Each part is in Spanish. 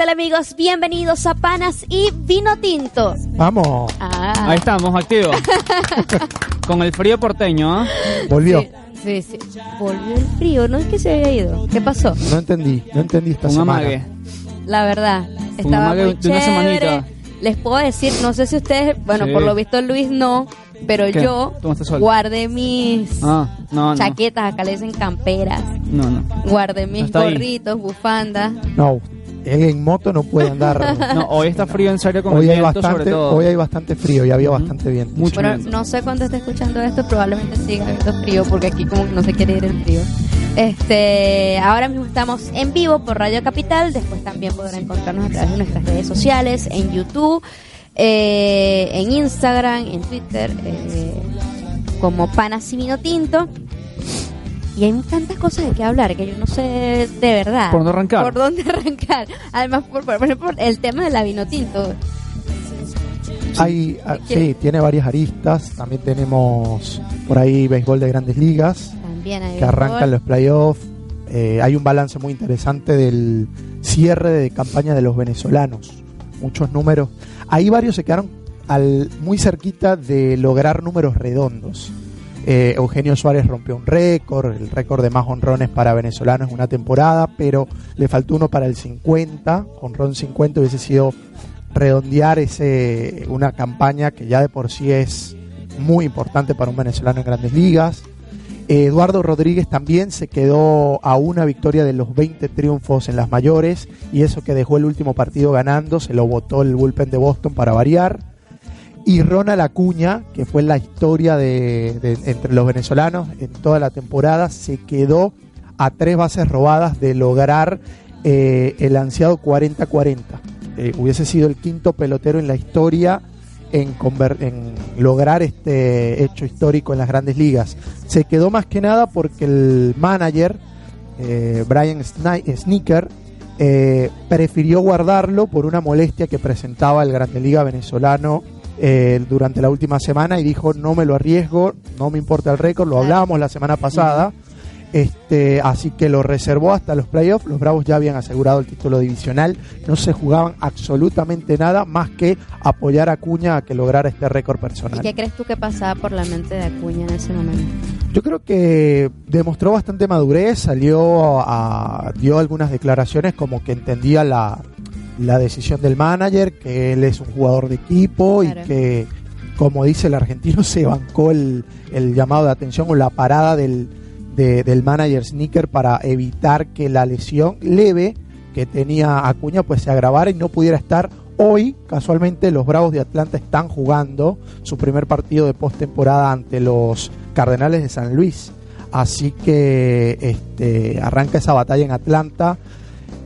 tal amigos? Bienvenidos a Panas y Vino Tinto. Vamos, Ah, Ahí estamos, activos. Con el frío porteño, ¿ah? volvió. Sí, sí, sí. Volvió el frío, no es que se había ido. ¿Qué pasó? No entendí, no entendí esta Un semana. amague. La verdad, Un estaba amague muy de una chévere. semanita. Les puedo decir, no sé si ustedes, bueno, Sí. por lo visto Luis no, pero ¿Qué? yo guardé mis Ah, no, no. chaquetas, acá le dicen camperas, No, no. guardé mis gorritos, bufandas. No, él en moto no puede andar. No, hoy está frío en serio con hoy, el hay viento sobre bastante, todo. hoy hay bastante frío y había bastante viento. Mucho Bueno, viento. no sé cuándo esté escuchando esto, probablemente siga habiendo frío porque aquí como que no se quiere ir el frío. Este, ahora mismo estamos en vivo por Radio Capital, después también podrán encontrarnos a través de nuestras redes sociales, en YouTube, eh, en Instagram, en Twitter, eh, como Panas y Vino Tinto. Y hay tantas cosas de qué hablar que yo no sé de verdad. ¿Por dónde arrancar? Por dónde arrancar. Además, por, por ejemplo, el tema de la vino tinto. Hay, ah, ¿Quiere- sí, tiene varias aristas. También tenemos por ahí béisbol de grandes ligas También hay que arrancan los playoffs. Eh, hay un balance muy interesante del cierre de campaña de los venezolanos. Muchos números. Ahí varios se quedaron al, muy cerquita de lograr números redondos. Eh, Eugenio Suárez rompió un récord, el récord de más honrones para venezolanos en una temporada, pero le faltó uno para el 50, honrón 50 hubiese sido redondear ese una campaña que ya de por sí es muy importante para un venezolano en grandes ligas. Eh, Eduardo Rodríguez también se quedó a una victoria de los 20 triunfos en las mayores y eso que dejó el último partido ganando, se lo votó el bullpen de Boston para variar. Y Ronald Acuña, que fue la historia de, entre los venezolanos en toda la temporada, se quedó a tres bases robadas de lograr eh, el ansiado 40-40. Eh, hubiese sido el quinto pelotero en la historia en, en lograr este hecho histórico en las grandes ligas. Se quedó más que nada porque el manager, eh, Brian Sneaker, eh, prefirió guardarlo por una molestia que presentaba el Grande Liga venezolano eh, durante la última semana y dijo no me lo arriesgo, no me importa el récord, lo hablábamos la semana pasada. Este, así que lo reservó hasta los playoffs. Los Bravos ya habían asegurado el título divisional. No se jugaban absolutamente nada más que apoyar a Acuña a que lograra este récord ¿Y personal. qué crees tú que pasaba por la mente de Acuña en ese momento? Yo creo que demostró bastante madurez, salió a, dio algunas declaraciones como que entendía la, la decisión del manager, que él es un jugador de equipo Claro. y que, como dice el argentino, se bancó el, el llamado de atención o la parada del, de- del manager Sneaker para evitar que la lesión leve que tenía Acuña pues se agravara y no pudiera estar. Hoy, casualmente, los Bravos de Atlanta están jugando su primer partido de postemporada ante los Cardenales de San Luis. Así que este, arranca esa batalla en Atlanta.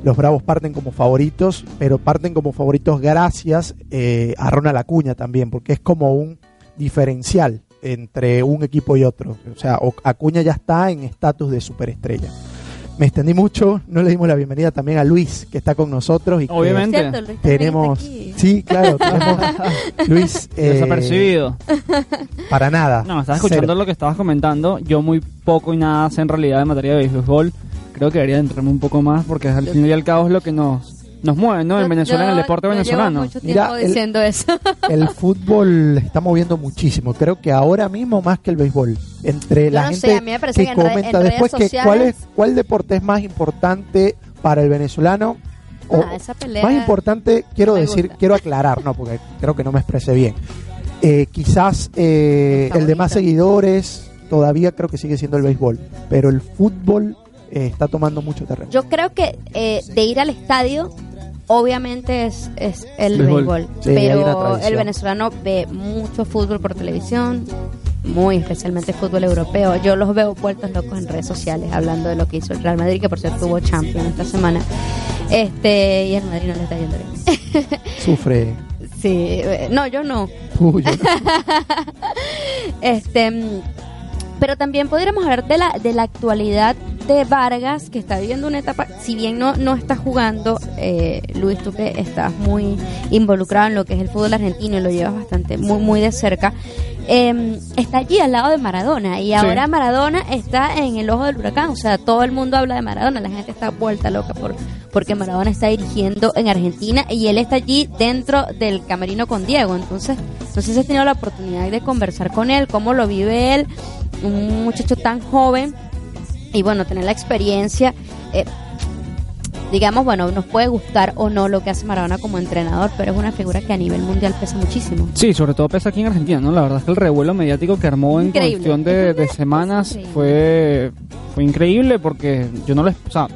Los Bravos parten como favoritos, pero parten como favoritos gracias eh, a Ronald Acuña también, porque es como un diferencial entre un equipo y otro. O sea, Acuña ya está en estatus de superestrella. Me extendí mucho, no le dimos la bienvenida también a Luis, que está con nosotros y que Obviamente. ¿Cierto? Luis tenemos... aquí. Sí, claro, tenemos... Luis... eh, Desapercibido. para nada. No, estaba escuchando Cero. lo que estabas comentando. Yo muy poco y nada sé en realidad en materia de béisbol. Creo que debería entrarme un poco más porque al fin y al cabo es lo que nos, nos mueve, ¿no? En Yo- Venezuela, en el deporte venezolano. Llevo mucho tiempo Mira, el- diciendo eso. El fútbol está moviendo muchísimo. Creo que ahora mismo más que el béisbol. Entre Yo la no gente sé, a mí me parece que que en re- comenta en redes después que cuál es cuál deporte es más importante para el venezolano. O, Ah, esa pelea. más importante, quiero decir, gusta. quiero aclarar, no, porque creo que no me expresé bien. Eh, quizás eh, el de más seguidores todavía creo que sigue siendo el béisbol, pero el fútbol eh, está tomando mucho terreno. Yo creo que eh, de ir al estadio obviamente es, es el Béisbol. Sí, pero el venezolano ve mucho fútbol por televisión, muy especialmente fútbol europeo. Yo los veo vueltos locos en redes sociales hablando de lo que hizo el Real Madrid, que por cierto tuvo Champions esta semana. Este, y el Madrid no le está yendo bien. Sufre. Sí, eh, no, yo no. Uy, yo no. Este, pero también podríamos hablar de la, de la actualidad de Vargas, que está viviendo una etapa, si bien no, no está jugando, eh, Luis, tú que estás muy involucrado en lo que es el fútbol argentino y lo llevas bastante, muy, muy de cerca, eh, está allí al lado de Maradona y ahora Maradona está en el ojo del huracán, o sea, todo el mundo habla de Maradona, la gente está vuelta loca por porque Maradona está dirigiendo en Argentina y él está allí dentro del camerino con Diego, entonces si has tenido la oportunidad de conversar con él, cómo lo vive él, un muchacho tan joven y bueno, tener la experiencia, eh, digamos, bueno, nos puede gustar o no lo que hace Maradona como entrenador, pero es una figura que a nivel mundial pesa muchísimo. Sí, sobre todo pesa aquí en Argentina, ¿no? La verdad es que el revuelo mediático que armó en cuestión de, de semanas fue, fue increíble porque yo no les... O sea,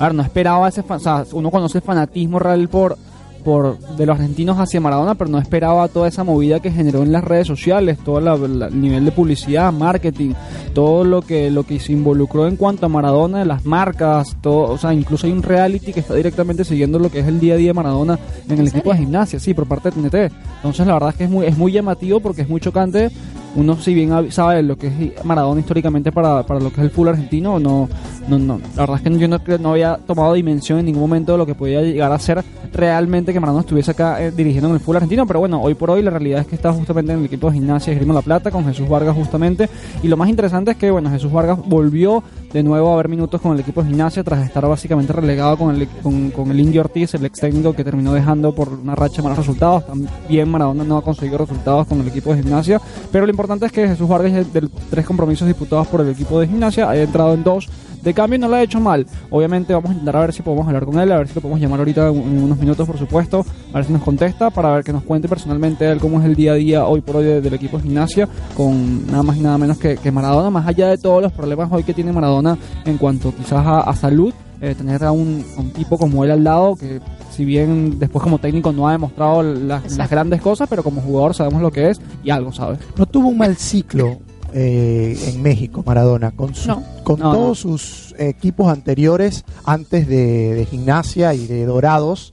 a ver, no esperaba ese... O sea, uno conoce el fanatismo real por, por de los argentinos hacia Maradona, pero no esperaba toda esa movida que generó en las redes sociales, todo el nivel de publicidad, marketing, todo lo que lo que se involucró en cuanto a Maradona, las marcas, todo, o sea, incluso hay un reality que está directamente siguiendo lo que es el día a día de Maradona en el equipo de gimnasia, sí, por parte de TNT. Entonces, la verdad es que es muy es muy llamativo porque es muy chocante. Uno si bien sabe lo que es Maradona históricamente para, para lo que es el fútbol argentino, no no no, la verdad es que yo no, no había tomado dimensión en ningún momento de lo que podía llegar a ser realmente que Maradona estuviese acá eh, dirigiendo en el fútbol argentino, pero bueno, hoy por hoy la realidad es que está justamente en el equipo de gimnasia Esgrima La Plata con Jesús Vargas justamente y lo más interesante es que bueno, Jesús Vargas volvió de nuevo a ver minutos con el equipo de gimnasia tras estar básicamente relegado con el, con, con el Indio Ortiz, el ex técnico que terminó dejando por una racha malos resultados. También Maradona no ha conseguido resultados con el equipo de gimnasia, pero lo importante es que Jesús Vargas, de tres compromisos disputados por el equipo de gimnasia, ha entrado en dos de cambio no lo ha hecho mal. Obviamente vamos a intentar a ver si podemos hablar con él, a ver si lo podemos llamar ahorita en en unos minutos, por supuesto, a ver si nos contesta, para ver que nos cuente personalmente él cómo es el día a día hoy por hoy de- del equipo de gimnasia, con nada más y nada menos que, que Maradona, más allá de todos los problemas hoy que tiene Maradona en cuanto quizás a, a salud, eh, tener a un, a un tipo como él al lado que si bien después como técnico no ha demostrado las, las grandes cosas, pero como jugador sabemos lo que es y algo sabe. No tuvo un mal ciclo eh, en México, Maradona, con, su- No. con No, todos no. sus equipos anteriores, antes de, de Gimnasia y de Dorados.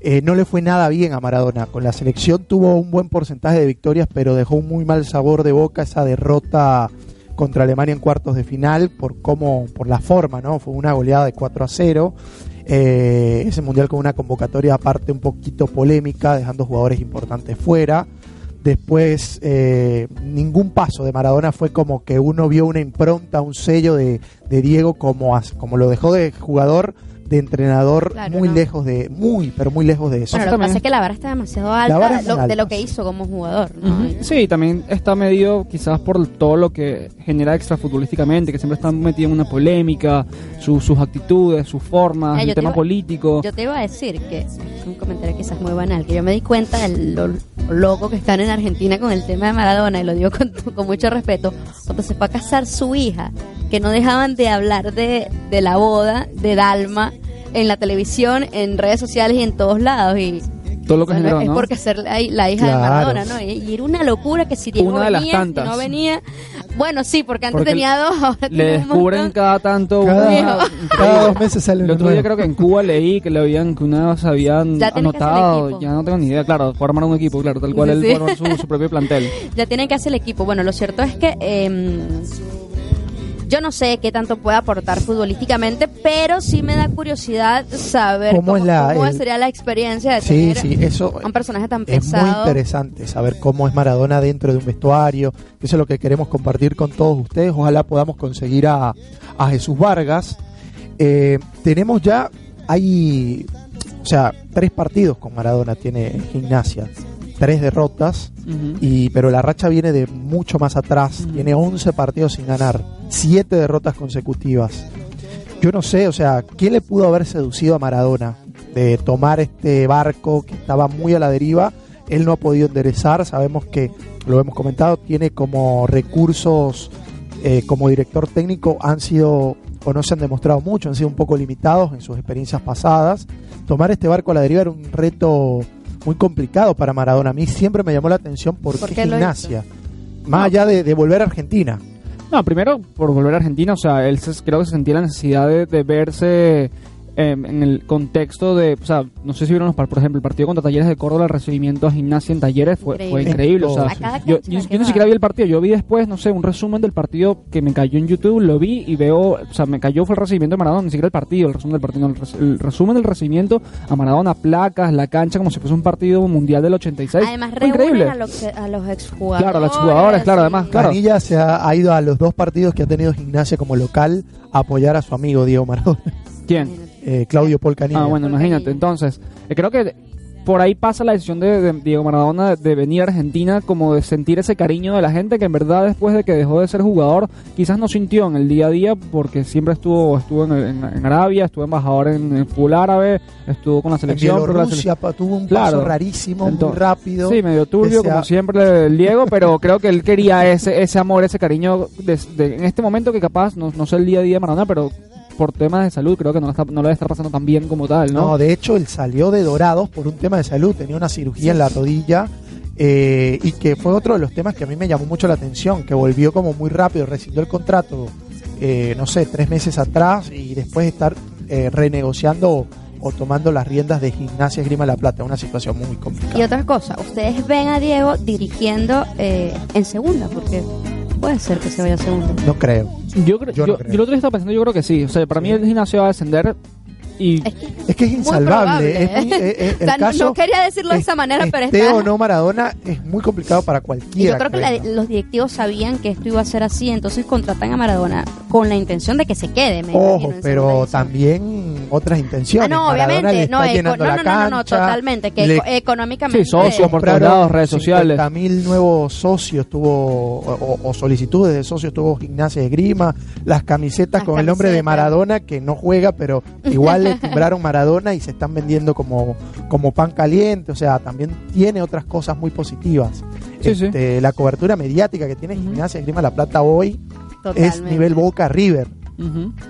eh, no le fue nada bien a Maradona. Con la selección tuvo un buen porcentaje de victorias, pero dejó un muy mal sabor de boca esa derrota contra Alemania en cuartos de final por cómo, por la forma, ¿no? Fue una goleada de 4 a 0. Eh, ese mundial con una convocatoria aparte un poquito polémica, dejando jugadores importantes fuera. Después, eh, ningún paso de Maradona fue como que uno vio una impronta, un sello de, Diego como, como lo dejó de jugador, de entrenador, Claro, muy no. lejos de, muy, pero muy lejos de eso. Bueno, lo que pasa es que la vara está demasiado vara alta es lo- muy de lo que hizo como jugador. ¿no? Sí, también está medio quizás por todo lo que genera extrafutbolísticamente, que siempre está metido en una polémica, su- sus actitudes, sus formas, el te tema iba- político. Yo te iba a decir que es un comentario quizás muy banal, que yo me di cuenta de lo loco que están en Argentina con el tema de Maradona, y lo digo con, con mucho respeto, cuando se fue a casar su hija, que no dejaban de hablar de, de la boda de Dalma en la televisión, en redes sociales y en todos lados. Y todo lo que generó, es porque ser la, la hija Claro. de Maradona, ¿no? Y, y era una locura que si Diego Una de las si no venía. Bueno, sí, porque antes Porque tenía dos, ahora Le descubren cada tanto Cada, cada dos meses sale El uno otro día creo que en Cuba leí que le habían que una vez habían Ya anotado, ya no tengo ni idea, claro, fue armar un equipo, claro, tal cual Sí, él sí. su, su propio plantel. ya tienen que hacer el equipo. Bueno, lo cierto es que eh, yo no sé qué tanto puede aportar futbolísticamente, pero sí me da curiosidad saber ¿Cómo cómo, es la- cómo el- sería la experiencia de Sí, tener sí, eso un personaje tan es muy pesado. interesante saber cómo es Maradona dentro de un vestuario. Eso es lo que queremos compartir con todos ustedes. Ojalá podamos conseguir a, a Jesús Vargas. Eh, tenemos ya, hay, o sea, tres partidos con Maradona tiene Gimnasia, tres derrotas, y, pero la racha viene de mucho más atrás. Tiene 11 partidos sin ganar, siete derrotas consecutivas. Yo no sé, o sea, ¿quién le pudo haber seducido a Maradona de tomar este barco que estaba muy a la deriva? Él no ha podido enderezar, sabemos que, lo hemos comentado, tiene como recursos eh, como director técnico han sido o no se han demostrado mucho, han sido un poco limitados en sus experiencias pasadas. Tomar este barco a la deriva era un reto muy complicado para Maradona. A mí siempre me llamó la atención por, ¿Por qué gimnasia. Más allá de, de volver a Argentina. No, primero por volver a Argentina, o sea, él se- creo que se sentía la necesidad de, de verse eh, en el contexto de, o sea, no sé si vieron los par- por ejemplo, el partido contra Talleres de Córdoba, el recibimiento a gimnasia en Talleres fue increíble. Fue Increíble. o sea, yo, yo- ni siquiera vi el partido, yo vi después, no sé, un resumen del partido que me cayó en YouTube, lo vi y veo, o sea, me cayó fue el recibimiento de Maradona, ni siquiera el partido, el resumen del partido, no, el, res- el resumen del recibimiento a Maradona, placas, la cancha como si fuese un partido mundial del 86. Además, fue increíble. a los, a los exjugadores. Claro, a los exjugadores, claro, además, claro. Se ha, ha ido a los dos partidos que ha tenido gimnasia como local a apoyar a su amigo Diego Maradona, ¿Quién? Eh, Claudio Paul Canilla. Ah, bueno, imagínate. Entonces, eh, creo que por ahí pasa la decisión de, de Diego Maradona de venir a Argentina, como de sentir ese cariño de la gente que en verdad después de que dejó de ser jugador, quizás no sintió en el día a día, porque siempre estuvo estuvo en, en- en Arabia, estuvo embajador en, en fútbol árabe, estuvo con la En selección. Bielorrusia pa- tuvo un Claro. paso rarísimo, muy rápido. Sí, medio turbio, sea- como siempre el Diego, pero creo que él quería ese ese amor, ese cariño de- de- en este momento que capaz, no, no sé el día a día de Maradona, pero por temas de salud creo que no, la está, no debe estar pasando tan bien como tal, ¿no? No, de hecho, él salió de Dorados por un tema de salud. Tenía una cirugía en la rodilla. eh, y que fue otro de los temas que a mí me llamó mucho la atención. Que volvió como muy rápido, rescindió el contrato, eh, no sé, tres meses atrás. Y después de estar eh, renegociando o, o tomando las riendas de Gimnasia Grima La Plata. Una situación muy Y complicada. otra cosa, ustedes ven a Diego dirigiendo eh, en segunda, porque puede ser que se vaya a segunda. No creo. Yo, creo- Yo yo, no creo. yo el otro día estaba pensando, yo creo que sí. O sea, para mí el gimnasio va a descender y Es que Es es insalvable. probable, es muy- ¿eh? eh, eh, O sea, el caso no quería decirlo de esa manera, pero está- o no Maradona es muy complicado para y cualquiera. yo creo que la- los directivos sabían que esto iba a ser así, entonces contratan a Maradona con la intención de que se quede. Me Ojo, pero también otras intenciones. Ah, no, Maradona obviamente. No, eco- no, no, no, no, no, cancha, totalmente. Que le eco- económicamente. Sí, socio por todos lados, redes sociales. mil nuevos socios tuvo, o, o solicitudes de socios tuvo Gimnasia de Grima, las camisetas Las con el nombre de camisetas. Maradona, que no juega, pero igual le timbraron Maradona y se están vendiendo como, como pan caliente, o sea, también tiene otras cosas muy positivas. Sí, sí. Este, La cobertura mediática que tiene Gimnasia de Grima La Plata hoy es nivel Boca River.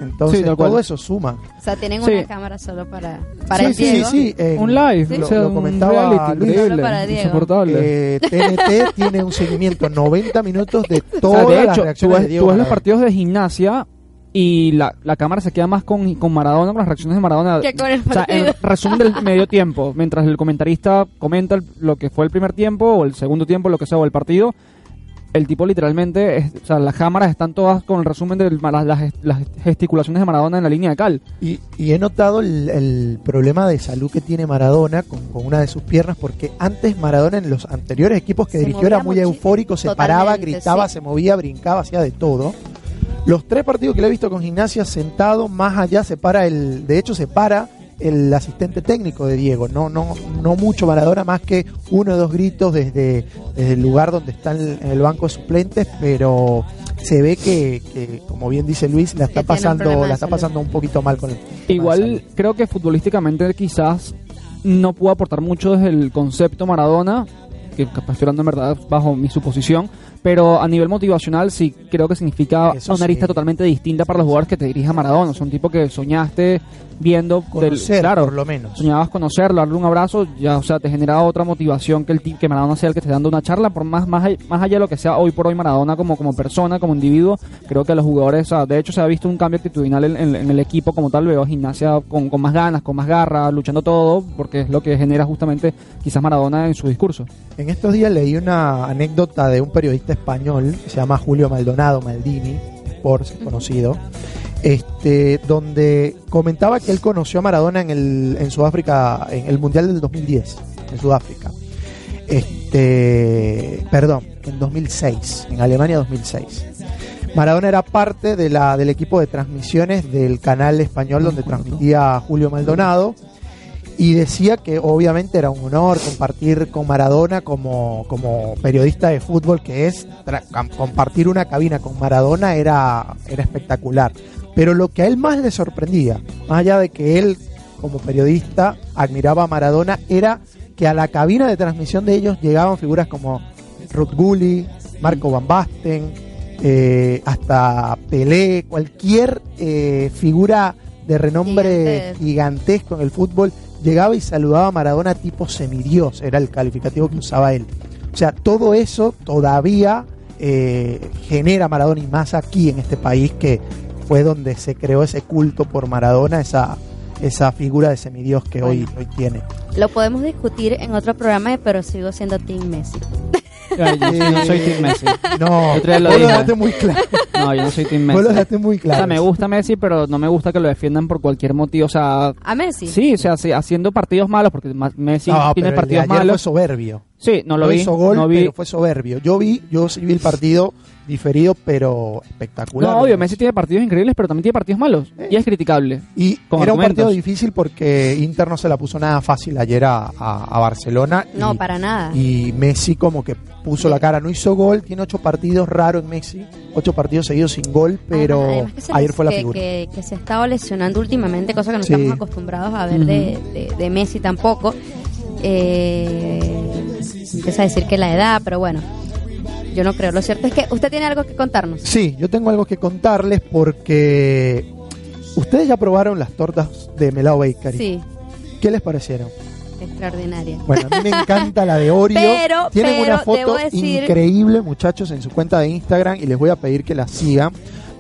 Entonces Sí, todo cual. eso suma. O sea, tienen Sí. una cámara solo para, para sí, el sí, Diego. sí, en- un live, Lo, o sea, lo un comentaba reality Luis. increíble, Solo para Diego. insoportable. Eh, TNT tiene un seguimiento 90 minutos de O todas sea, de las tú reacciones ves, de Diego tú ves los partidos de gimnasia y la, la cámara se queda más con, con Maradona, con las reacciones de Maradona. Que con el O sea, en resumen del medio tiempo, mientras el comentarista comenta el- lo que fue el primer tiempo o el segundo tiempo, lo que sea, o el partido, el tipo literalmente, es- o sea, las cámaras están todas con el resumen de las, las- las gesticulaciones de Maradona en la línea de cal. Y, y he notado el, el problema de salud que tiene Maradona con, con una de sus piernas, porque antes Maradona en los anteriores equipos que Se dirigió era muy eufórico, se paraba, gritaba, sí. se movía, brincaba, hacía de todo. Los tres partidos que le he visto con gimnasia sentado, más allá se para el, de hecho se para el asistente técnico de Diego, no, no, no mucho Maradona, más que uno o dos gritos desde, desde el lugar donde está en en el banco de suplentes, pero se ve que, que, como bien dice Luis, la está pasando, la está pasando un poquito mal con el Igual creo que futbolísticamente quizás no pudo aportar mucho desde el concepto Maradona, que estoy hablando en verdad bajo mi suposición, pero a nivel motivacional sí creo que significa Eso una arista sí. totalmente distinta para los jugadores que te dirija Maradona. Es un tipo que soñaste viendo del, conocer claro, por lo menos. soñabas conocerlo, darle un abrazo, ya, o sea, te generaba otra motivación que el que Maradona sea el que esté dando una charla, por más, más, más allá de lo que sea hoy por hoy Maradona como, como persona, como individuo, creo que los jugadores, o sea, de hecho se ha visto un cambio actitudinal en, en- en el equipo como tal, veo gimnasia con, con más ganas, con más garra, luchando todo, porque es lo que genera justamente quizás Maradona en su discurso. En estos días leí una anécdota de un periodista español que se llama Julio Maldonado, Maldini, por ser conocido, este, donde comentaba que él conoció a Maradona en, el, en Sudáfrica, en el Mundial del 2010, en Sudáfrica. Este, perdón, en 2006, en Alemania 2006. Maradona era parte de la, del equipo de transmisiones del canal español donde transmitía Julio Maldonado y decía que obviamente era un honor compartir con Maradona como, como periodista de fútbol que es, compartir una cabina con Maradona era, era espectacular. Pero lo que a él más le sorprendía, más allá de que él como periodista admiraba a Maradona, era que a la cabina de transmisión de ellos llegaban figuras como Ruth Gulli, Marco Van Basten, eh, hasta Pelé, cualquier eh, figura de renombre Gigante. gigantesco en el fútbol, llegaba y saludaba a Maradona tipo semidios, era el calificativo que usaba él. O sea, todo eso todavía eh, genera Maradona y más aquí en este país que fue donde se creó ese culto por Maradona, esa, esa figura de semidios que hoy, hoy tiene. Lo podemos discutir en otro programa, pero sigo siendo Team Messi. Ay, yo sí no soy Team Messi. No, lo vos lo dejaste muy claro. No, yo no soy Team Vos lo Messi. dejaste muy O claro. sea, me gusta Messi, pero no me gusta que lo defiendan por cualquier motivo. O sea, ¿A Messi? sí, o sea, haciendo partidos malos, porque Messi No, tiene pero el de partidos ayer fue malos. soberbio. Sí, no lo No vi. hizo gol, no vi. pero fue soberbio. Yo vi, yo sí vi el partido diferido, pero espectacular. No, obvio, Messi tiene partidos increíbles, pero también tiene partidos malos. Eh. Y es criticable. Y con era un argumentos. partido difícil porque Inter no se la puso nada fácil ayer a, a- a Barcelona. No, y, para nada. y Messi como que puso la cara, no hizo gol, tiene ocho partidos raros en Messi, ocho partidos seguidos sin gol, pero Además- ayer fue la que, figura. Que, que se ha estado lesionando últimamente, cosa que no Sí. estamos acostumbrados a ver de, de- de Messi tampoco. Eh, empieza a decir que la edad, pero bueno, yo no creo. Lo cierto es que usted tiene algo que contarnos. Sí, yo tengo algo que contarles porque ustedes ya probaron las tortas de Melao Bakery. Sí, ¿Qué les parecieron? extraordinaria. Bueno, a mí me encanta la de Oreo. Pero- Tienen pero una foto decir- increíble, muchachos, en su cuenta de Instagram y les voy a pedir que la sigan.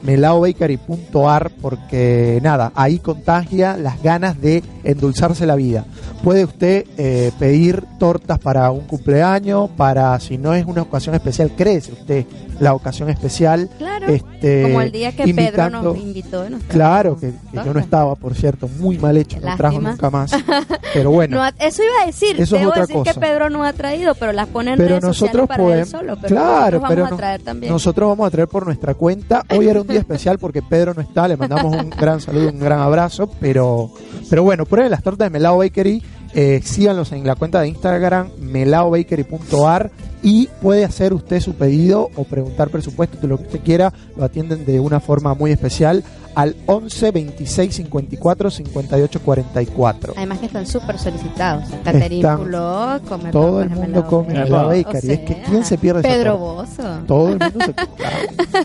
melaobakery.ar porque nada, ahí contagia las ganas de endulzarse la vida. Puede usted eh, pedir tortas para un cumpleaños, para si no es una ocasión especial, créese usted la ocasión especial. Claro, Este, como el día que Pedro nos invitó. nos Claro, que, que yo no estaba, por cierto, muy mal hecho, no trajo nunca más. Pero bueno, No eso iba a decir. Eso es Debo otra decir que cosa. Pedro no ha traído, pero las pone en pero redes nosotros sociales para él podemos. solo. Pero claro, nosotros vamos pero a traer también. nosotros vamos a traer por nuestra cuenta. Hoy era un día especial porque Pedro no está. Le mandamos un gran saludo, un gran abrazo. Pero, pero bueno, prueben las tortas de Melao Bakery. Eh, síganlos en la cuenta de Instagram, melaobakery.ar. Y puede hacer usted su pedido o preguntar presupuesto de lo que usted quiera. Lo atienden de una forma muy especial al 11 26 54 58 44. Además que están súper solicitados. Sea, Están- Fuló, come Todo el mundo come Bakery. Melao O Bakery. Es que sea, ¿quién se pierde Pedro? Bozo. Todo el mundo se claro.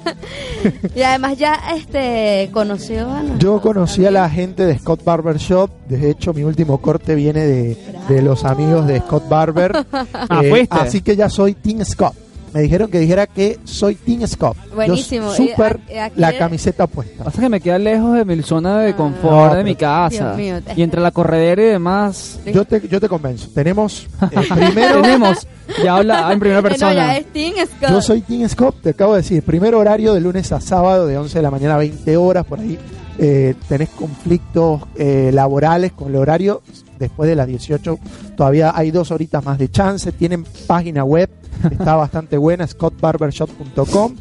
Y además ya este conoció a Yo conocí a la gente de Scott Barber Shop. De hecho, mi último corte viene de, de los amigos de Scott Barber. Ah, Eh. Así que ya soy Team Scott. Me dijeron que dijera que soy Team Scott. Yo Buenísimo. Súper Y a- aquí- la camiseta puesta. Pasa que me queda lejos de mi zona de Ah. confort, No, de mi casa. Dios mío. Y entre la corredera y demás. Yo te, yo te convenzo. Tenemos eh, primero. Tenemos. Ya habla en primera Eh, no, persona. ya es Team Scott. Yo soy Team Scott, te acabo de decir. Primer horario de lunes a sábado, de 11 de la mañana a 20 horas, por ahí. Eh, tenés conflictos eh, laborales con el horario. Después de las 18 todavía hay dos horitas más de chance. Tienen página web, está bastante buena, scottbarbershop.com.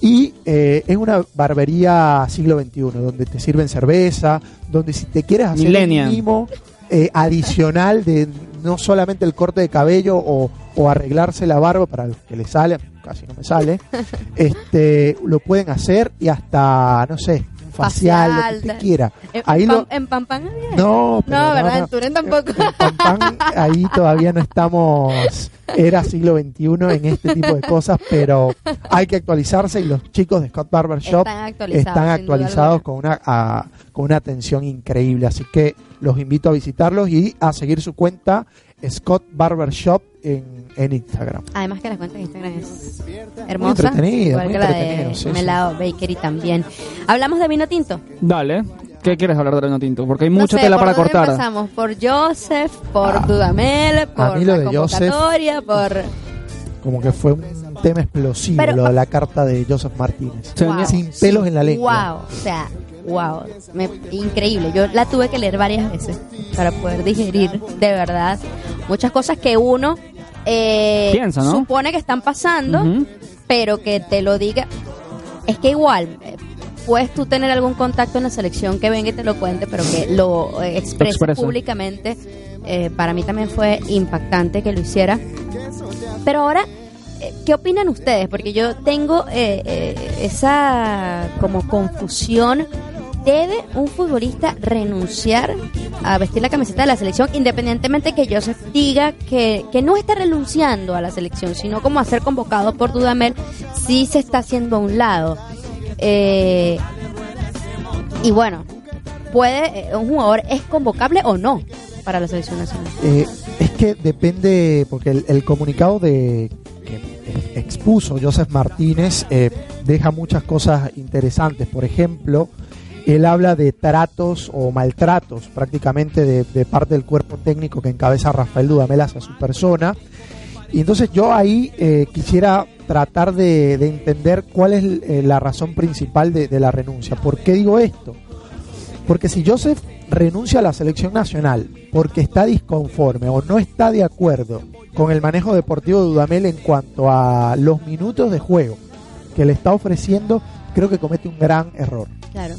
Y eh, es una barbería siglo XXI, donde te sirven cerveza, donde si te quieres hacer Millennial. un mimo eh, adicional de no solamente el corte de cabello o, o arreglarse la barba para los que le sale, casi no me sale, este lo pueden hacer y hasta, no sé, un facial, lo que Facial, quiera. En, Ahí lo- en Pampán había. No, pero No, ¿verdad? no. En Turén tampoco. En Pampán, ahí todavía no estamos, era siglo XXI en este tipo de cosas, pero hay que actualizarse y los chicos de Scott Barber Shop Están actualizados. están con una, a- con una atención increíble. Así que los invito a visitarlos y a seguir su cuenta Scott Barber Shop en, en Instagram. Además que la cuenta de Instagram es hermosa. entretenida, igual muy que la entretenido, de sí, sí. Melao Bakery también. Hablamos de vino tinto. Dale. ¿Qué quieres hablar de Reno Tinto? Porque hay No mucha sé, tela ¿por para dónde cortar. Empezamos por Joseph, por Ah, Dudamel, por la de Joseph- convocatoria, por... Como que fue un tema explosivo Pero- lo de la carta de Joseph Martínez. Se Wow. venía- Sin pelos en la lengua. Wow, o sea, wow, me- increíble. Yo la tuve que leer varias veces para poder digerir de verdad muchas cosas que uno eh, Piensa, ¿no? supone que están pasando, pero que te lo diga. Es que igual, eh, puedes tú tener algún contacto en la selección que venga y te lo cuente, pero que lo eh, exprese públicamente. eh, para mí también fue impactante que lo hiciera. Pero ahora, ¿qué opinan ustedes? Porque yo tengo eh, eh, esa como confusión ¿Debe un futbolista renunciar a vestir la camiseta de la selección independientemente que Joseph diga que, que no está renunciando a la selección, sino como a ser convocado por Dudamel si se está haciendo a un lado? Eh, y bueno, puede eh, un jugador es convocable o no para la selección nacional. Eh, es que depende, porque el, el comunicado de que expuso Joseph Martínez eh, deja muchas cosas interesantes. Por ejemplo, él habla de tratos o maltratos prácticamente de, parte del cuerpo técnico que encabeza Rafael Dudamel hacia su persona. Y entonces yo ahí eh, quisiera tratar de, de entender cuál es eh, la razón principal de, de la renuncia. ¿Por qué digo esto? Porque si Joseph renuncia a la selección nacional porque está disconforme o no está de acuerdo con el manejo deportivo de Dudamel en cuanto a los minutos de juego que le está ofreciendo, creo que comete un gran error. Claro.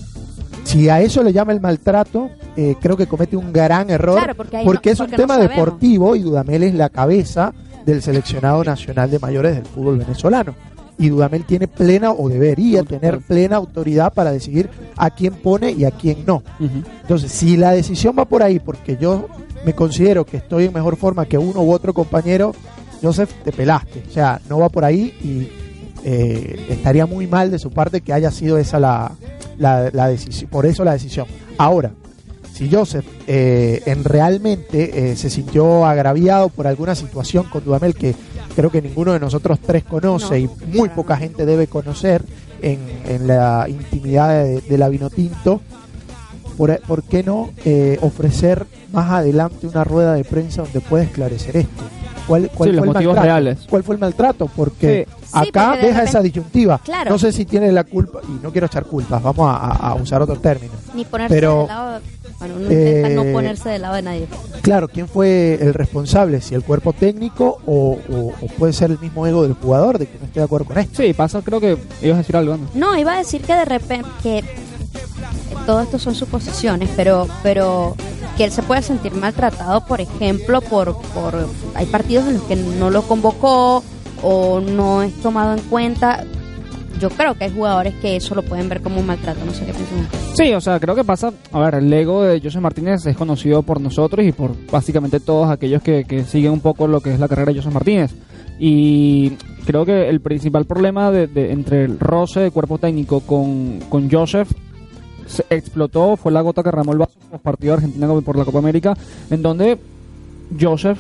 Si a eso le llama el maltrato, eh, creo que comete un gran error Claro, porque ahí porque no- es un porque tema deportivo y Dudamel es la cabeza del seleccionado nacional de mayores del fútbol venezolano. Y Dudamel tiene plena o debería tener plena autoridad para decidir a quién pone y a quién no. Entonces, si la decisión va por ahí, porque yo me considero que estoy en mejor forma que uno u otro compañero, Joseph, te pelaste. O sea, no va por ahí y eh, estaría muy mal de su parte que haya sido esa la, la, la decisión, por eso la decisión. Ahora, si Joseph eh, en realmente eh, se sintió agraviado por alguna situación con Dudamel que creo que ninguno de nosotros tres conoce No, y muy poca gente debe conocer en, en la intimidad de, de la Vinotinto, ¿por, por qué no eh, ofrecer más adelante una rueda de prensa donde pueda esclarecer esto? ¿Cuál, cuál Sí, los fue el motivos maltrato? reales. ¿Cuál fue el maltrato? Porque Sí, acá porque de deja repente- esa disyuntiva. Claro. No sé si tiene la culpa, y no quiero echar culpas, vamos a, a- a usar otro término. Ni ponerse Pero, del lado. Bueno, uno intenta eh, no ponerse del lado de nadie. Claro, ¿quién fue el responsable? ¿Si el cuerpo técnico o, o- o puede ser el mismo ego del jugador de que no estoy de acuerdo con esto? Sí, pasa, creo que ibas a decir algo. ¿no? No, iba a decir que de repente que todo esto son suposiciones, pero pero que él se puede sentir maltratado, por ejemplo, por por hay partidos en los que no lo convocó o no es tomado en cuenta. Yo creo que hay jugadores que eso lo pueden ver como un maltrato, no sé qué piensan. Sí, o sea, creo que pasa. A ver, el ego de José Martínez es conocido por nosotros y por básicamente todos aquellos que, que siguen un poco lo que es la carrera de José Martínez. Y creo que el principal problema de, de- entre el roce de cuerpo técnico con, con Joseph se explotó, fue la gota que ramó el vaso partido de Argentina por la Copa América, en donde Joseph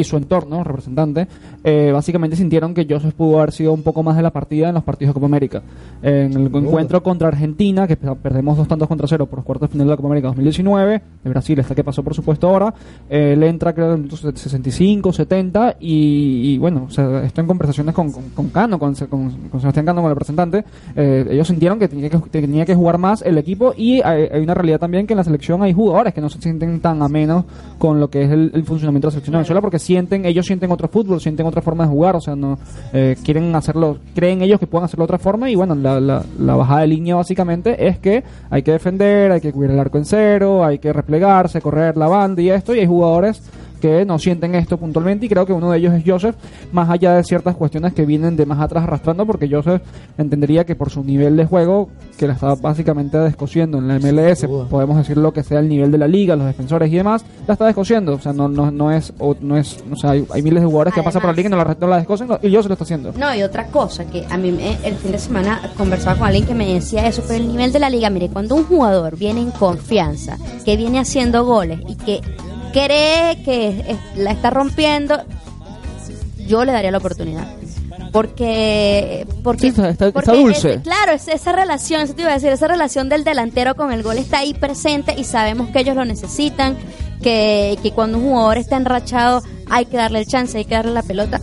y su entorno, representante, eh, básicamente sintieron que Joseph pudo haber sido un poco más de la partida en los partidos de Copa América. En el encuentro contra Argentina, que pe- perdemos dos tantos contra cero por los cuartos de final de la Copa América 2019, de Brasil, esta que pasó por supuesto ahora, eh, le entra creo en los 65, 70 y, y, bueno, o sea, en conversaciones con, con, con Cano, con, con, Sebastián Cano, con el representante, eh, ellos sintieron que tenía, que tenía que jugar más el equipo y hay, hay una realidad también que en la selección hay jugadores que no se sienten tan amenos con lo que es el, el funcionamiento de la selección de Venezuela porque sienten, ellos sienten otro fútbol, sienten otra forma de jugar, o sea, no eh, quieren hacerlo, creen ellos que pueden hacerlo de otra forma y bueno, la, la, la bajada de línea básicamente es que hay que defender, hay que cubrir el arco en cero, hay que replegarse, correr la banda y esto, y hay jugadores que no sienten esto puntualmente y creo que uno de ellos es Joseph, más allá de ciertas cuestiones que vienen de más atrás arrastrando, porque Joseph entendería que por su nivel de juego, que la está básicamente descosiendo en la MLS, podemos decir lo que sea el nivel de la liga, los defensores y demás, la está descosiendo, o sea, no, no, no es, o no es, o sea, hay, hay miles de jugadores que pasan por la liga y no la, no la descosen y Joseph lo está haciendo. No, y otra cosa, que a mí me- el fin de semana conversaba con alguien que me decía eso, pero el nivel de la liga, mire, cuando un jugador viene en confianza, que viene haciendo goles y que cree que la está rompiendo, yo le daría la oportunidad. Porque, porque, Sí, está- está- porque está dulce. es- claro, es esa relación, eso te iba a decir, esa relación del delantero con el gol está ahí presente y sabemos que ellos lo necesitan, que, que cuando un jugador está enrachado hay que darle el chance, hay que darle la pelota.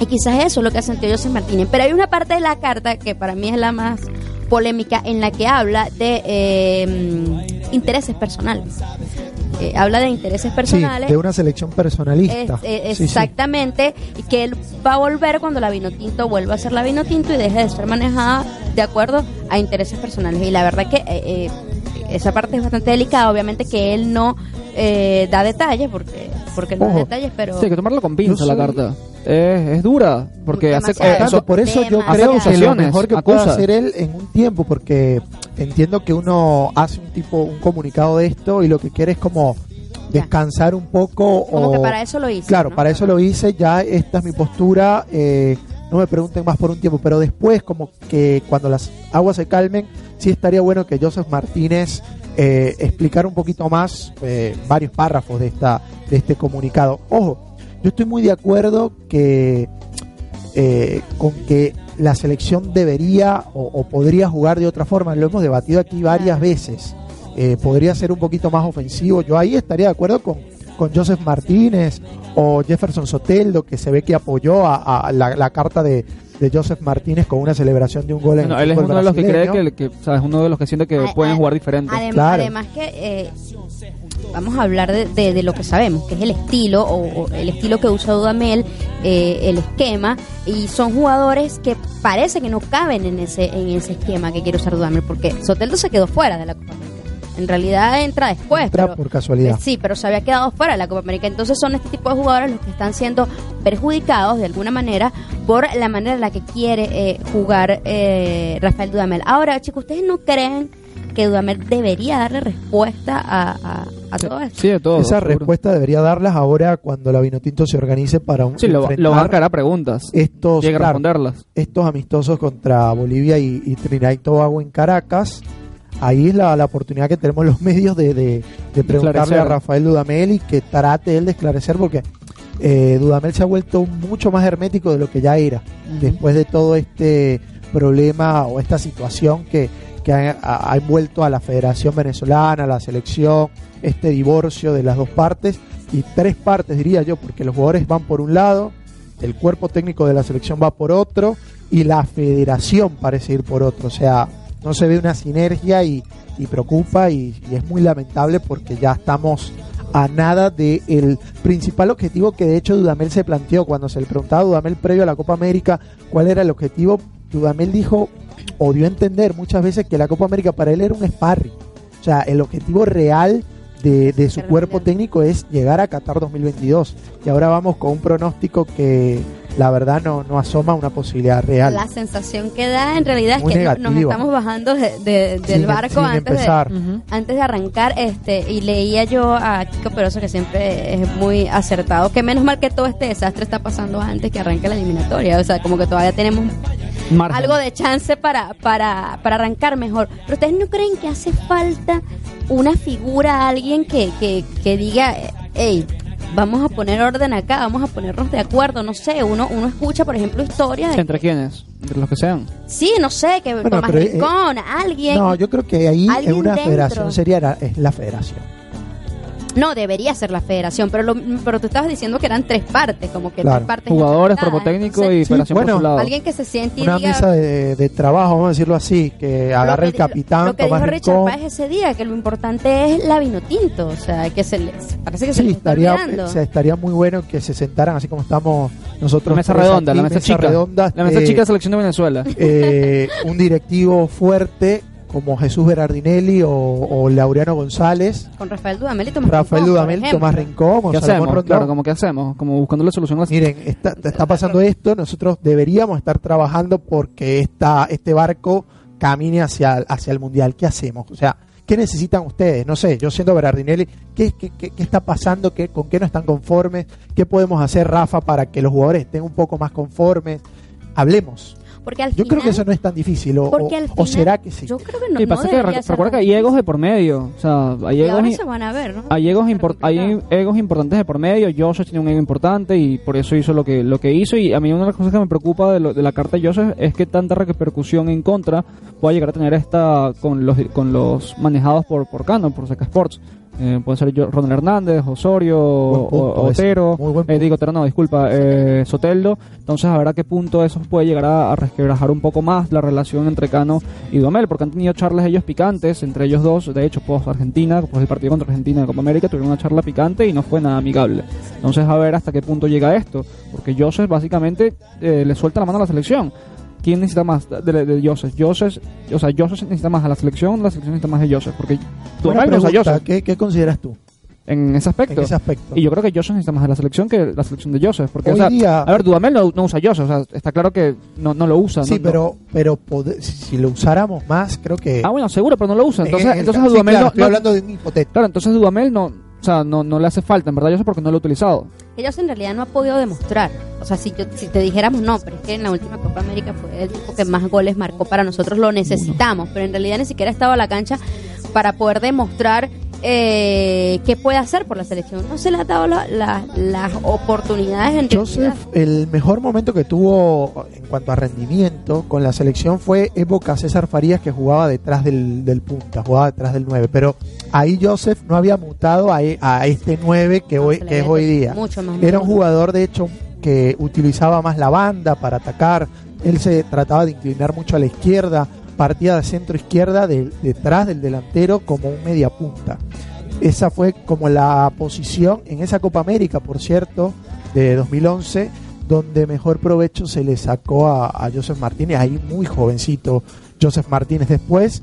Y quizás eso es lo que ha sentido José Martínez. Pero hay una parte de la carta que para mí es la más polémica en la que habla de eh, intereses personales. Eh, habla de intereses Sí, personales. de una selección personalista. Es- eh, Sí, sí. exactamente, y que él va a volver cuando la Vinotinto vuelva a ser la Vinotinto y deje de ser manejada de acuerdo a intereses personales. Y la verdad que eh, eh, esa parte es bastante delicada, obviamente que él no eh, da detalles, porque, porque no da Ojo. detalles, pero... Sí, hay que tomarlo con pinza la soy- carta. Es, es dura, porque hace, eh, Tanto, por eso yo creo que lo mejor que acusa. puede hacer él en un tiempo, porque entiendo que uno hace un tipo, un comunicado de esto y lo que quiere es como descansar un poco Como o que para eso lo hice. Claro, ¿no? para eso lo hice, ya esta es mi postura, eh, no me pregunten más por un tiempo, pero después como que cuando las aguas se calmen, sí estaría bueno que Joseph Martínez eh, explicara un poquito más eh, varios párrafos de, esta, de este comunicado. Ojo, yo estoy muy de acuerdo que eh, con que la selección debería o, o podría jugar de otra forma, lo hemos debatido aquí varias veces, Eh, podría ser un poquito más ofensivo, yo ahí estaría de acuerdo con, con Joseph Martínez o Jefferson Soteldo, que se ve que apoyó a, a la, la carta de, de Joseph Martínez con una celebración de un gol en Bueno, el él es uno de los que cree que, que, o sea, es uno de los que siente que A- pueden a- jugar diferente. Adem- Claro. Además que eh, vamos a hablar de, de- de lo que sabemos, que es el estilo o, o el estilo que usa Dudamel, eh, el esquema, y son jugadores que parece que no caben en ese en ese esquema que quiere usar Dudamel, porque Soteldo se quedó fuera de la Copa América. En realidad entra después, Entra pero por casualidad. eh, Sí, pero se había quedado fuera de la Copa América. Entonces son este tipo de jugadores los que están siendo perjudicados de alguna manera por la manera en la que quiere eh, jugar eh, Rafael Dudamel. Ahora, chicos, ¿ustedes no creen que Dudamel debería darle respuesta a, a, a todo esto? Sí, de todo. Esa seguro. respuesta debería darlas ahora cuando la Vinotinto se organice para un Sí, lo, lo van a caer a preguntas. estos, Llega a claro, responderlas. estos amistosos contra Bolivia y, y Trinidad y Tobago en Caracas. Ahí es la, la oportunidad que tenemos los medios de, de- de preguntarle a. Rafael Dudamel y que trate él de esclarecer porque eh, Dudamel se ha vuelto mucho más hermético de lo que ya era después de todo este problema o esta situación que, que ha, ha- envuelto a la Federación Venezolana, a la selección, este divorcio de las dos partes y tres partes diría yo, porque los jugadores van por un lado, el cuerpo técnico de la selección va por otro y la federación parece ir por otro, o sea, no se ve una sinergia y, y preocupa y, es muy lamentable porque ya estamos a nada del principal objetivo que de hecho Dudamel se planteó cuando se le preguntaba a Dudamel previo a la Copa América cuál era el objetivo, Dudamel dijo o dio a entender muchas veces que la Copa América para él era un sparring, o sea, el objetivo real de, de su cuerpo técnico es llegar a Qatar 2022 y ahora vamos con un pronóstico que la verdad no, no asoma una posibilidad real. La sensación que da en realidad es Muy que no- nos negativa. estamos bajando de- de- del Sin- barco sin antes de, empezar. Ujú. antes de arrancar este y leía yo a Kiko Peroso que siempre es muy acertado que menos mal que todo este desastre está pasando antes que arranque la eliminatoria o sea como que todavía tenemos Margen. algo de chance para, para, para arrancar mejor pero ustedes no creen que hace falta una figura alguien que, que, que diga hey vamos a poner orden acá vamos a ponernos de acuerdo no sé uno uno escucha por ejemplo historias de ¿Entre quiénes? Entre los que sean. sí no sé que Bueno, Tomás pero, eh, Rincón alguien No, yo creo que ahí en alguien una dentro. federación sería la, es la federación. No, debería ser la federación, pero lo, pero tú estabas diciendo que eran tres partes, como que Claro. tres partes. Jugadores, cuerpo técnico y federación bueno, por su lado. Alguien que se siente y Una diga... mesa de, de trabajo, vamos a decirlo así, que lo agarre el capitán, Lo que Tomás dijo Richard Rincón. Páez ese día, que lo importante es la vino tinto, o sea, que se les, parece que se Sí, les está estaría, o sea, estaría muy bueno que se sentaran así como estamos nosotros. La mesa redonda, aquí, la mesa, chica. redonda, la mesa eh, chica de selección de Venezuela. eh, un directivo fuerte como Jesús Berardinelli o, o Laureano González, Con Rafael Dudamel y Tomás Rafael Rincón, Dudamel. Tomás Rincón, ¿Qué hacemos? Rondón. Claro, como que hacemos, como buscando la solución Miren, está, está pasando esto, nosotros deberíamos estar trabajando porque esta, este barco camine hacia, hacia el Mundial. ¿Qué hacemos? O sea, ¿qué necesitan ustedes? No sé, yo siendo Berardinelli, ¿qué, qué, qué- qué está pasando? ¿Qué, ¿Con qué no están conformes? ¿Qué podemos hacer, Rafa, para que los jugadores estén un poco más conformes? Hablemos. Porque al Yo final, creo que eso no es tan difícil, o, porque o- será que sí. Yo creo que no, Sí, no pasa que re- ser recuerda que hay egos de por medio. O sea, hay Y egos, se van a ver, ¿no? hay egos, Va a ser impor- hay egos importantes de por medio. Joseph tiene un ego importante y por eso hizo lo que lo que hizo. Y a mí una de las cosas que me preocupa de, lo- de la carta de Joseph es que tanta repercusión en contra pueda llegar a tener esta con los con los manejados por por Cano, por Seca Sports. Eh, pueden ser yo, Ronald Hernández, Osorio, punto. Otero, eh, digo Otero no, disculpa, eh, Soteldo. Entonces a ver a qué punto eso puede llegar a, a resquebrajar un poco más la relación entre Cano y Duhamel, porque han tenido charlas ellos picantes, entre ellos dos, de hecho, post Argentina, después del partido contra Argentina de Copa América, tuvieron una charla picante y no fue nada amigable. Entonces a ver hasta qué punto llega esto, porque Joseph básicamente eh, le suelta la mano a la selección. ¿Quién necesita más de, de, de Joseph? Joseph? O sea, Joseph necesita más a la selección, la selección necesita más de Joseph, porque Buena no usa a pregunta, Joseph. ¿qué, qué consideras tú? en ese aspecto. en ese aspecto. Y yo creo que Joseph necesita más de la selección que la selección de Joseph. Porque, Hoy o sea, día- a ver, Dudamel no, no usa Joseph. O sea, está claro que no, no lo usa. sí, no- pero, pero si, lo usáramos más, creo que. Ah, bueno, seguro, pero no lo usa. Entonces, en el- entonces sí, Dudamel claro, no, estoy no- hablando de un hipotético. Claro, entonces Dudamel no, o sea, no, no le hace falta, en verdad, Joseph, porque no lo ha utilizado. Ellos en realidad no ha podido demostrar. O sea, si, yo, si te dijéramos no, pero es que en la última Copa América fue el tipo que más goles marcó para nosotros, lo necesitamos, pero en realidad ni siquiera estaba a la cancha para poder demostrar eh, qué puede hacer por la selección. No se le ha dado la- la- las oportunidades en. Joseph, el mejor momento que tuvo en cuanto a rendimiento con la selección fue época César Farías que jugaba detrás del, del punta, jugaba detrás del 9. Pero ahí Joseph no había mutado a, e- a este 9 que, No, hoy, que es hoy día. Mucho más Era un jugador, de hecho, que utilizaba más la banda para atacar. Él se trataba de inclinar mucho a la izquierda, partía de centro izquierda de- detrás del delantero como un media punta. Esa fue como la posición en esa Copa América, por cierto, de 2011, donde mejor provecho se le sacó a, a Joseph Martínez, ahí muy jovencito Joseph Martínez. Después,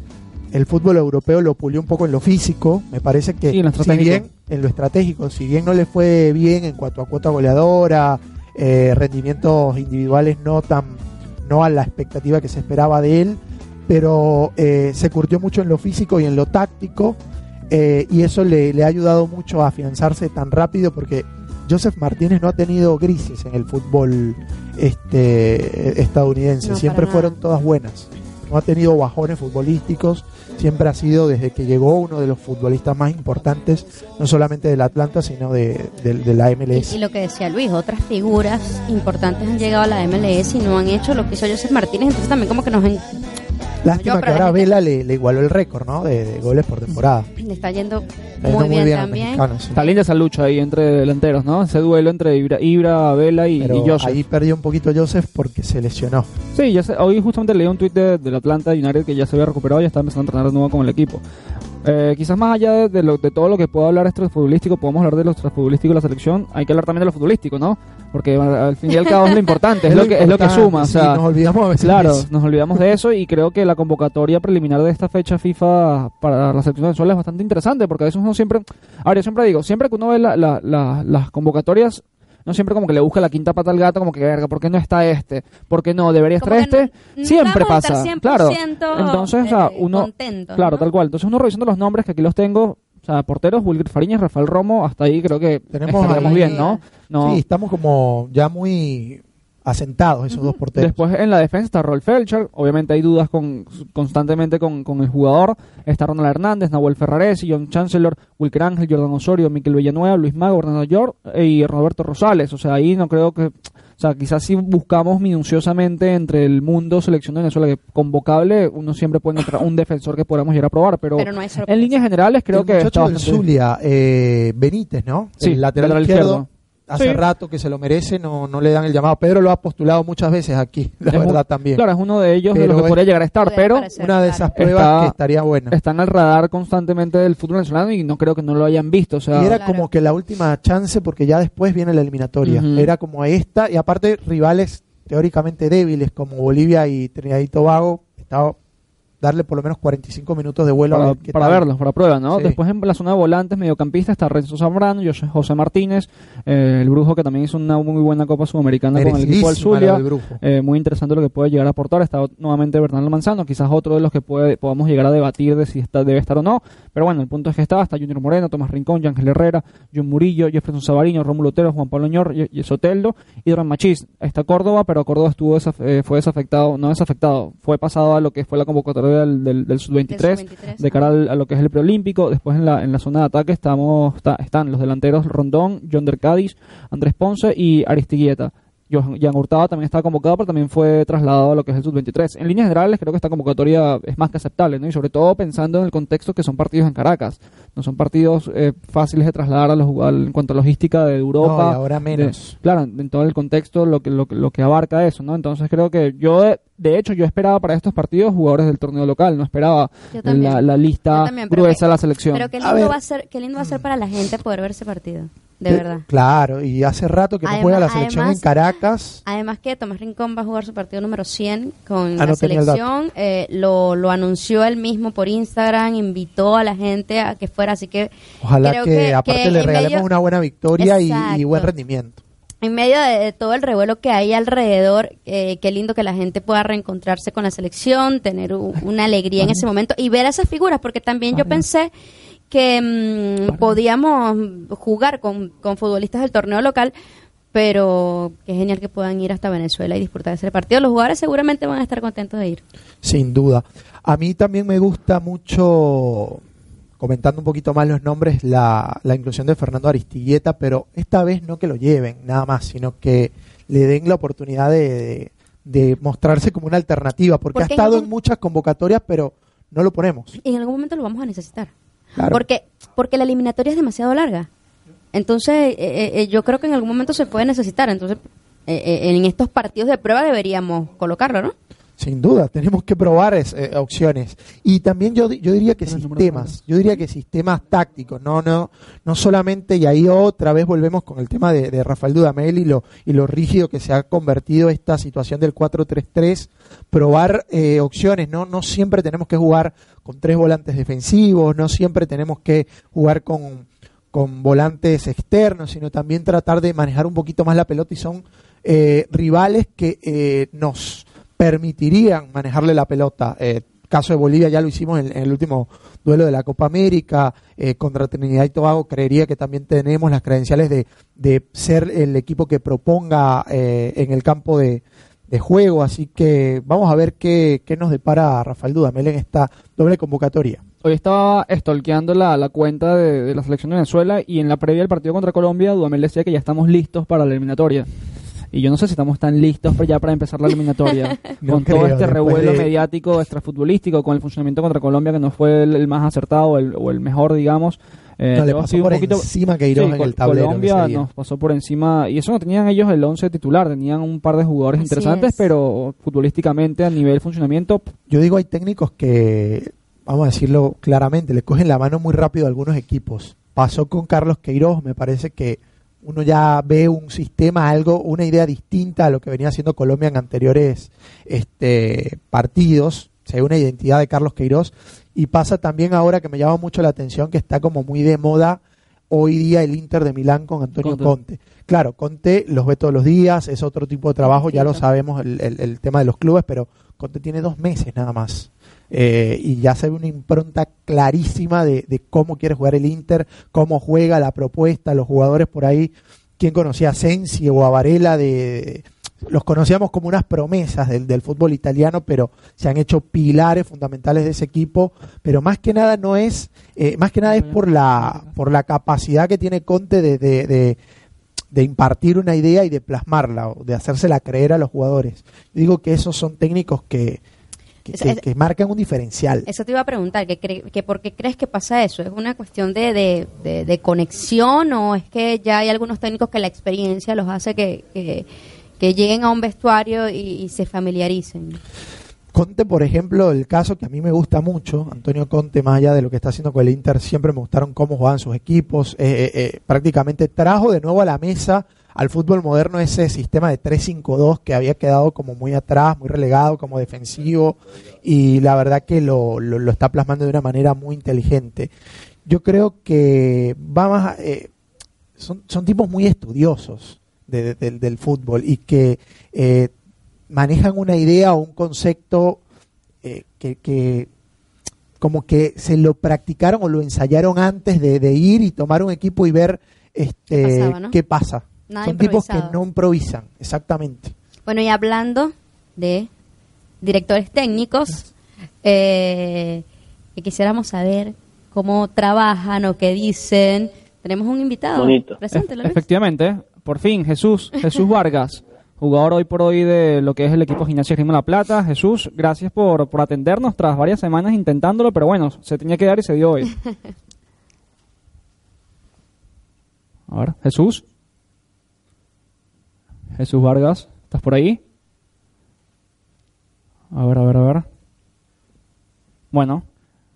el fútbol europeo lo pulió un poco en lo físico, me parece que Sí, en si bien en lo estratégico, si bien no le fue bien en cuanto a cuota goleadora, eh, rendimientos individuales no tan no a la expectativa que se esperaba de él, pero eh, se curtió mucho en lo físico y en lo táctico eh, y eso le, le ha ayudado mucho a afianzarse tan rápido porque Joseph Martínez no ha tenido grises en el fútbol este estadounidense, No, siempre fueron todas buenas. No ha tenido bajones futbolísticos, siempre ha sido desde que llegó uno de los futbolistas más importantes, no solamente del Atlanta, sino de, de- de la Y, MLS. y lo que decía Luis, otras figuras importantes han llegado a la MLS y no han hecho lo que hizo Joseph Martínez, entonces también como que nos en- Lástima que ahora la gente- Vela le, le igualó el récord ¿no? de, de goles por temporada. le está yendo Está yendo muy, bien, también. sí. Está linda esa lucha ahí entre delanteros, ¿no? Ese duelo entre Ibra, Ibra Vela y, Pero y Joseph. ahí perdió un poquito Joseph porque se lesionó. Sí, ya sé, hoy justamente leí un tuit de, del Atlanta United que ya se había recuperado y ya está empezando a entrenar de nuevo con el equipo. Eh, quizás más allá de, de lo- de todo lo que pueda hablar extrafutbolístico, podemos hablar de lo extrafutbolístico de la selección, hay que hablar también de lo futbolístico, ¿no? Porque al fin y al cabo es lo importante, es, lo, que, es lo que suma. O sí, sea, nos olvidamos a veces Claro, de eso. nos olvidamos de eso y creo que la convocatoria preliminar de esta fecha FIFA para la selección de Venezuela es bastante interesante porque a veces uno siempre, ahora yo siempre digo, siempre que uno ve la- la- la- las convocatorias, no siempre como que le busca la quinta pata al gato, como que verga, ¿por qué no está este? ¿Por qué no? ¿Debería estar este? no- siempre vamos a estar pasa, 100% claro. Entonces, o sea, eh, uno, contentos, claro, ¿no? tal cual. Entonces uno revisando los nombres que aquí los tengo, o sea, porteros, Wilker Fariñas, Rafael Romo, hasta ahí creo que Tenemos ahí- bien, ¿no? no Sí, estamos como ya muy asentados esos dos porteros. Después en la defensa está Rolf Felcher, obviamente hay dudas con, constantemente con, con el jugador, está Ronald Hernández, Nahuel Ferraresi, John Chancellor, Wilker Ángel, Jordan Osorio, Miquel Villanueva, Luis Mago, Bernardo York y Roberto Rosales, o sea, ahí no creo que, o sea, quizás si buscamos minuciosamente entre el mundo selección de Venezuela que convocable, uno siempre puede encontrar un defensor que podamos llegar a probar, pero, Pero no en líneas generales creo el que muchacho está del bastante- Zulia, eh, Benítez, ¿no? Sí, el lateral, lateral izquierdo. izquierdo. Hace Sí. rato que se lo merece, no, no le dan el llamado. Pedro lo ha postulado muchas veces aquí, la Es un- verdad también. Claro, es uno de ellos de Pero los que es- podría llegar a estar, pero aparecer, Una de esas pruebas Está- que estaría buena. está en el radar constantemente del fútbol venezolano y no creo que no lo hayan visto, o sea, y era Claro. como que la última chance porque ya después viene la eliminatoria. Era como esta y aparte rivales teóricamente débiles como Bolivia y Trinidad y Tobago. Estaba darle por lo menos 45 minutos de vuelo a para, ver qué para verlos, para prueba, ¿no? Sí. Después en la zona de volantes, mediocampista, está Renzo Zambrano, José, Martínez, eh, el Brujo que también hizo una muy buena Copa Sudamericana con el equipo del Zulia. Eh, muy interesante lo que puede llegar a aportar. Está nuevamente Bernardo Manzano, quizás otro de los que puede, podamos llegar a debatir de si está, debe estar o no. Pero bueno, el punto es que está. Está Junior Moreno, Tomás Rincón, Ángel Herrera, John Murillo, Jefferson Sabariño, Rómulo Otero, Juan Pablo Ñor, y, Soteldo y Dran Machís. Está Córdoba, pero Córdoba estuvo desaf- eh, fue desafectado, no desafectado, fue pasado a lo que fue la convocatoria del, del, del sub-23 Del sub-23, de cara al- a lo que es el preolímpico. Después en la, en la zona de ataque estamos está- están los delanteros Rondón, John Der Cádiz, Andrés Ponce y Aristiguieta. Johan Jan Hurtado también está convocado, pero también fue trasladado a lo que es el sub-23. En líneas generales, creo que esta convocatoria es más que aceptable, ¿no? Y sobre todo pensando en el contexto que son partidos en Caracas. No son partidos eh, fáciles de trasladar a los, al- en cuanto a logística de Europa. No, y ahora de- menos. claro, en todo el contexto, lo que, lo, que- lo que abarca eso, ¿no? Entonces creo que yo, eh, de hecho, yo esperaba para estos partidos jugadores del torneo local, no esperaba la, la lista también, gruesa de la selección. Pero qué A lindo, ver. va a ser, qué lindo va a ser para la gente poder ver ese partido. De Eh, verdad. Claro, y hace rato que no Además- juega la selección además- en Caracas. Además que Tomás Rincón va a jugar su partido número 100 con Ah, la no selección. eh, lo, lo anunció él mismo por Instagram, invitó a la gente a que fuera, así que Ojalá creo que, que- aparte que le regalemos medio- una buena victoria y, buen rendimiento. En medio de, de todo el revuelo que hay alrededor, eh, qué lindo que la gente pueda reencontrarse con la selección, tener u- una alegría en ese momento y ver a esas figuras, porque también yo pensé que mm, podíamos jugar con, con futbolistas del torneo local, pero qué genial que puedan ir hasta Venezuela y disfrutar de ese partido. Los jugadores seguramente van a estar contentos de ir. Sin duda. A mí también me gusta mucho, comentando un poquito más los nombres, la, la inclusión de Fernando Aristigueta, pero esta vez no que lo lleven, nada más, sino que le den la oportunidad de, de- de mostrarse como una alternativa, porque, Porque ha en estado algún- en muchas convocatorias, pero no lo ponemos. Y en algún momento lo vamos a necesitar. Claro. Porque, porque la eliminatoria es demasiado larga. Entonces, eh, eh, eh, yo creo que en algún momento se puede necesitar. Entonces, eh, en estos partidos de prueba deberíamos colocarlo, ¿no? Sin duda, tenemos que probar es- eh, opciones. Y también yo, yo diría que sistemas, yo diría que sistemas tácticos, no, no, no solamente, y ahí otra vez volvemos con el tema de, de Rafael Dudamel y lo, y lo rígido que se ha convertido esta situación del 4-3-3, probar eh, opciones, no, no siempre tenemos que jugar con tres volantes defensivos, no siempre tenemos que jugar con, con volantes externos, sino también tratar de manejar un poquito más la pelota y son eh, rivales que eh, nos permitirían manejarle la pelota. Eh, caso de Bolivia ya lo hicimos en, el último duelo de la Copa América, eh, contra Trinidad y Tobago creería que también tenemos las credenciales de, de ser el equipo que proponga eh, en el campo de, de juego, así que vamos a ver qué, qué nos depara Rafael Dudamel en esta doble convocatoria. Hoy estaba stalkeando la, la cuenta de, de la selección de Venezuela y en la previa del partido contra Colombia, Dudamel decía que ya estamos listos para la eliminatoria. Y yo no sé si estamos tan listos ya para empezar la eliminatoria. No con creo, todo este revuelo de- mediático, extrafutbolístico, con el funcionamiento contra Colombia que no fue el, el más acertado o el, o el mejor, digamos. Eh, No, le pasó por poquito- encima Queiroz Sí, en el tablero. Colombia nos pasó por encima y eso no tenían ellos el 11 titular, tenían un par de jugadores Así interesantes, es. pero futbolísticamente a nivel funcionamiento Yo digo, hay técnicos que, vamos a decirlo claramente, le cogen la mano muy rápido a algunos equipos. Pasó con Carlos Queiroz, me parece que uno ya ve un sistema, algo, una idea distinta a lo que venía haciendo Colombia en anteriores este, partidos. Se ve una identidad de Carlos Queiroz. Y pasa también ahora que me llama mucho la atención que está como muy de moda hoy día el Inter de Milán con Antonio Conte. Conte. Claro, Conte los ve todos los días, es otro tipo de trabajo, ya lo sabemos el, el- el tema de los clubes, pero Conte tiene dos meses nada más. Eh, y ya se ve una impronta clarísima de, de cómo quiere jugar el Inter, cómo juega la propuesta, los jugadores por ahí, quién conocía a Sensi o a Varela de los conocíamos como unas promesas del, fútbol italiano, pero se han hecho pilares fundamentales de ese equipo. Pero más que nada no es, eh, más que nada es por la, por la capacidad que tiene Conte de, de, de, de impartir una idea y de plasmarla, o de hacérsela creer a los jugadores. Digo que esos son técnicos que, que, Es- que- es- que marcan un diferencial. Eso te iba a preguntar, que, que ¿por qué crees que pasa eso? ¿Es una cuestión de, de, de- de conexión o es que ya hay algunos técnicos que la experiencia los hace que, que, lleguen a un vestuario y, y se familiaricen? Conte, por ejemplo, el caso que a mí me gusta mucho, Antonio Conte, más allá de lo que está haciendo con el Inter, siempre me gustaron cómo jugaban sus equipos. eh, eh, eh, prácticamente trajo de nuevo a la mesa al fútbol moderno ese sistema de 3-5-2 que había quedado como muy atrás, muy relegado, como defensivo, y la verdad que lo, lo, lo está plasmando de una manera muy inteligente. Yo creo que va más, eh, son, son tipos muy estudiosos de- de- del- del fútbol y que eh, manejan una idea o un concepto eh, que, que como que se lo practicaron o lo ensayaron antes de, de ir y tomar un equipo y ver este ¿Qué pasaba, no? qué pasa. Nada Son tipos que no improvisan, exactamente. Bueno, y hablando de directores técnicos, eh, que quisiéramos saber cómo trabajan o qué dicen. Tenemos un invitado. Bonito. Preséntelo, efectivamente, por fin, Jesús, Jesús Vargas, jugador hoy por hoy de lo que es el equipo Gimnasia Grima La Plata. Jesús, gracias por, por atendernos tras varias semanas intentándolo, pero bueno, se tenía que dar y se dio hoy. A ver, Jesús. Jesús Vargas, ¿estás por ahí? A ver, a ver, a ver. Bueno,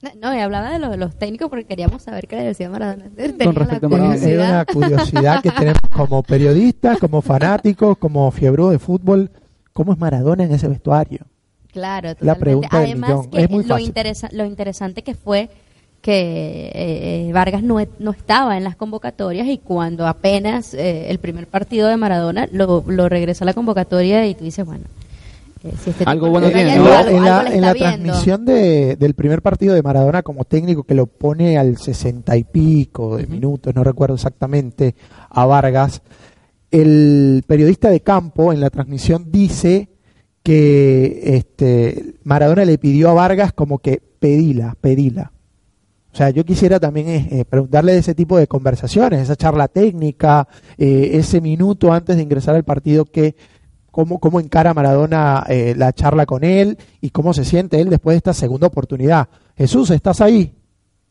No, No, hablaba de los, los técnicos porque queríamos saber qué le decía Maradona. Tenía Con la respecto a Maradona. Es curiosidad. una curiosidad que tenemos como periodistas, como fanáticos, como fiebre de fútbol. ¿Cómo es Maradona en ese vestuario? Claro, La totalmente. pregunta del Además, millón. que Es muy lo, interesa- lo interesante que fue que eh, eh, Vargas no, no estaba en las convocatorias y cuando apenas eh, el primer partido de Maradona lo, lo regresa a la convocatoria y tú dices, bueno, eh, si este Algo bueno tiene, yendo, ¿no? En la, algo- en la- algo en transmisión de- del primer partido de Maradona como técnico que lo pone al sesenta y pico de minutos, no recuerdo exactamente, a Vargas, el periodista de campo en la transmisión dice que este, Maradona le pidió a Vargas como que pedila, pedila. O sea, yo quisiera también eh, eh, preguntarle de ese tipo de conversaciones, esa charla técnica, eh, ese minuto antes de ingresar al partido, que cómo, cómo encara Maradona eh, la charla con él y cómo se siente él después de esta segunda oportunidad. Jesús, ¿estás ahí?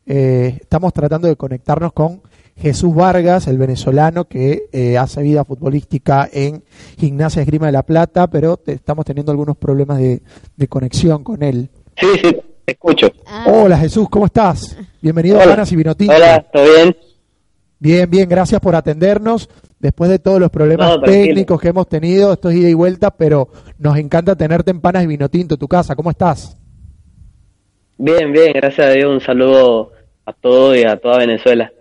Eh, estamos tratando de conectarnos con Jesús Vargas, el venezolano que eh, hace vida futbolística en Gimnasia Esgrima de la Plata, pero te- estamos teniendo algunos problemas de, de conexión con él. Sí, sí, te escucho. Ah, Hola Jesús, ¿cómo estás? Bienvenido a. Panas y Vinotinto. Hola, ¿todo bien? Bien, bien, gracias por atendernos. Después de todos los problemas No, técnicos que hemos tenido, esto es ida y vuelta, pero nos encanta tenerte en Panas y Vinotinto, tu casa. ¿Cómo estás? Bien, bien, gracias a Dios. Un saludo a todos y a toda Venezuela.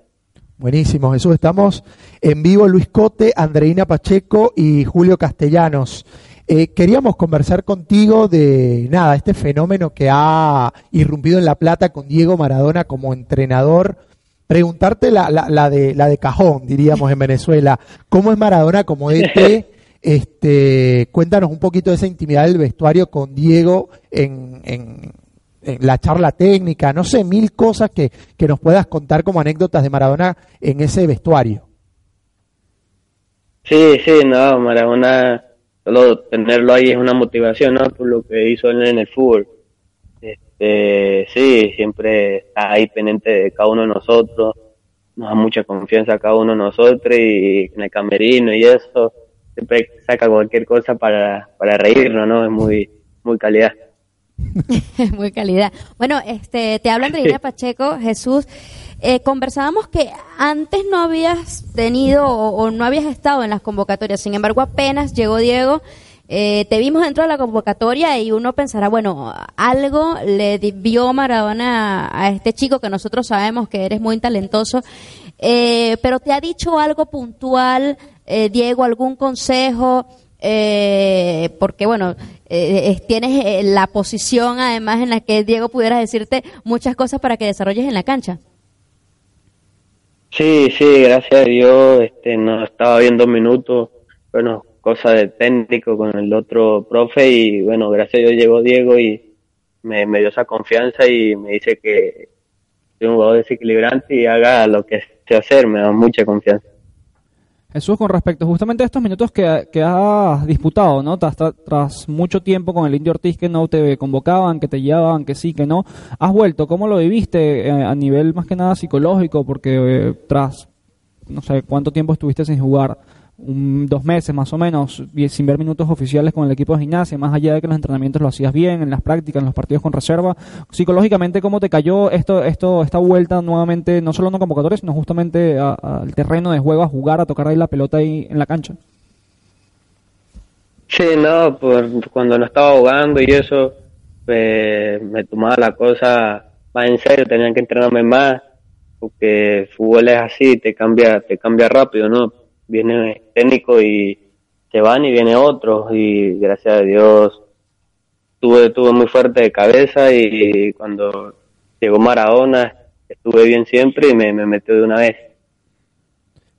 Buenísimo, Jesús. Estamos en vivo Luis Cote, Andreina Pacheco y Julio Castellanos. Eh, queríamos conversar contigo de nada, este fenómeno que ha irrumpido en La Plata con Diego Maradona como entrenador. Preguntarte la, la, la de, la de cajón, diríamos en Venezuela. ¿Cómo es Maradona como DT? Este, cuéntanos un poquito de esa intimidad del vestuario con Diego en, en, en la charla técnica, no sé, mil cosas que, que nos puedas contar como anécdotas de Maradona en ese vestuario. Sí, sí, no, Maradona, solo tenerlo ahí es una motivación, ¿no? Por lo que hizo él en el fútbol. Este, sí, siempre está ahí pendiente de cada uno de nosotros, nos da mucha confianza a cada uno de nosotros y en el camerino y eso, siempre saca cualquier cosa para, para reírnos, ¿no? Es muy, muy calidad. Muy calidad. Bueno, este, te habla Andreina Pacheco, Jesús. Eh, conversábamos que antes no habías tenido o, no habías estado en las convocatorias, sin embargo apenas llegó Diego, eh, te vimos dentro de la convocatoria y uno pensará, bueno, algo le vio Maradona a, este chico que nosotros sabemos que eres muy talentoso, eh, pero te ha dicho algo puntual, eh, Diego, algún consejo, eh, porque bueno, eh, es- tienes eh, la posición además en la que Diego pudiera decirte muchas cosas para que desarrolles en la cancha. Sí, sí, gracias a Dios, este, no estaba viendo minutos, bueno, cosa de técnico con el otro profe y bueno, gracias a Dios llegó Diego y me, me dio esa confianza y me dice que soy un jugador desequilibrante y haga lo que sé hacer, me da mucha confianza. Jesús, con respecto justamente a estos minutos que, que has disputado, ¿no? Tras, mucho tiempo con el Indio Ortiz que no te convocaban, que te llevaban, que sí, que no, has vuelto. ¿Cómo lo viviste eh, a nivel más que nada psicológico? Porque eh, tras, no sé, cuánto tiempo estuviste sin jugar, un- dos meses más o menos, sin ver minutos oficiales con el equipo de gimnasia, más allá de que los entrenamientos lo hacías bien, en las prácticas, en los partidos con reserva, psicológicamente, ¿cómo te cayó esto, esto, esta vuelta nuevamente, no solo una convocatoria, sino justamente al terreno de juego, a jugar, a tocar ahí la pelota ahí en la cancha? Sí, no, por, cuando no estaba jugando y eso, pues, me tomaba la cosa más en serio, tenían que entrenarme más, porque fútbol es así, te cambia, te cambia rápido, ¿no? Viene técnico y se van y viene otro, y gracias a Dios tuve, tuve muy fuerte de cabeza y cuando llegó Maradona estuve bien siempre y me, me metió de una vez.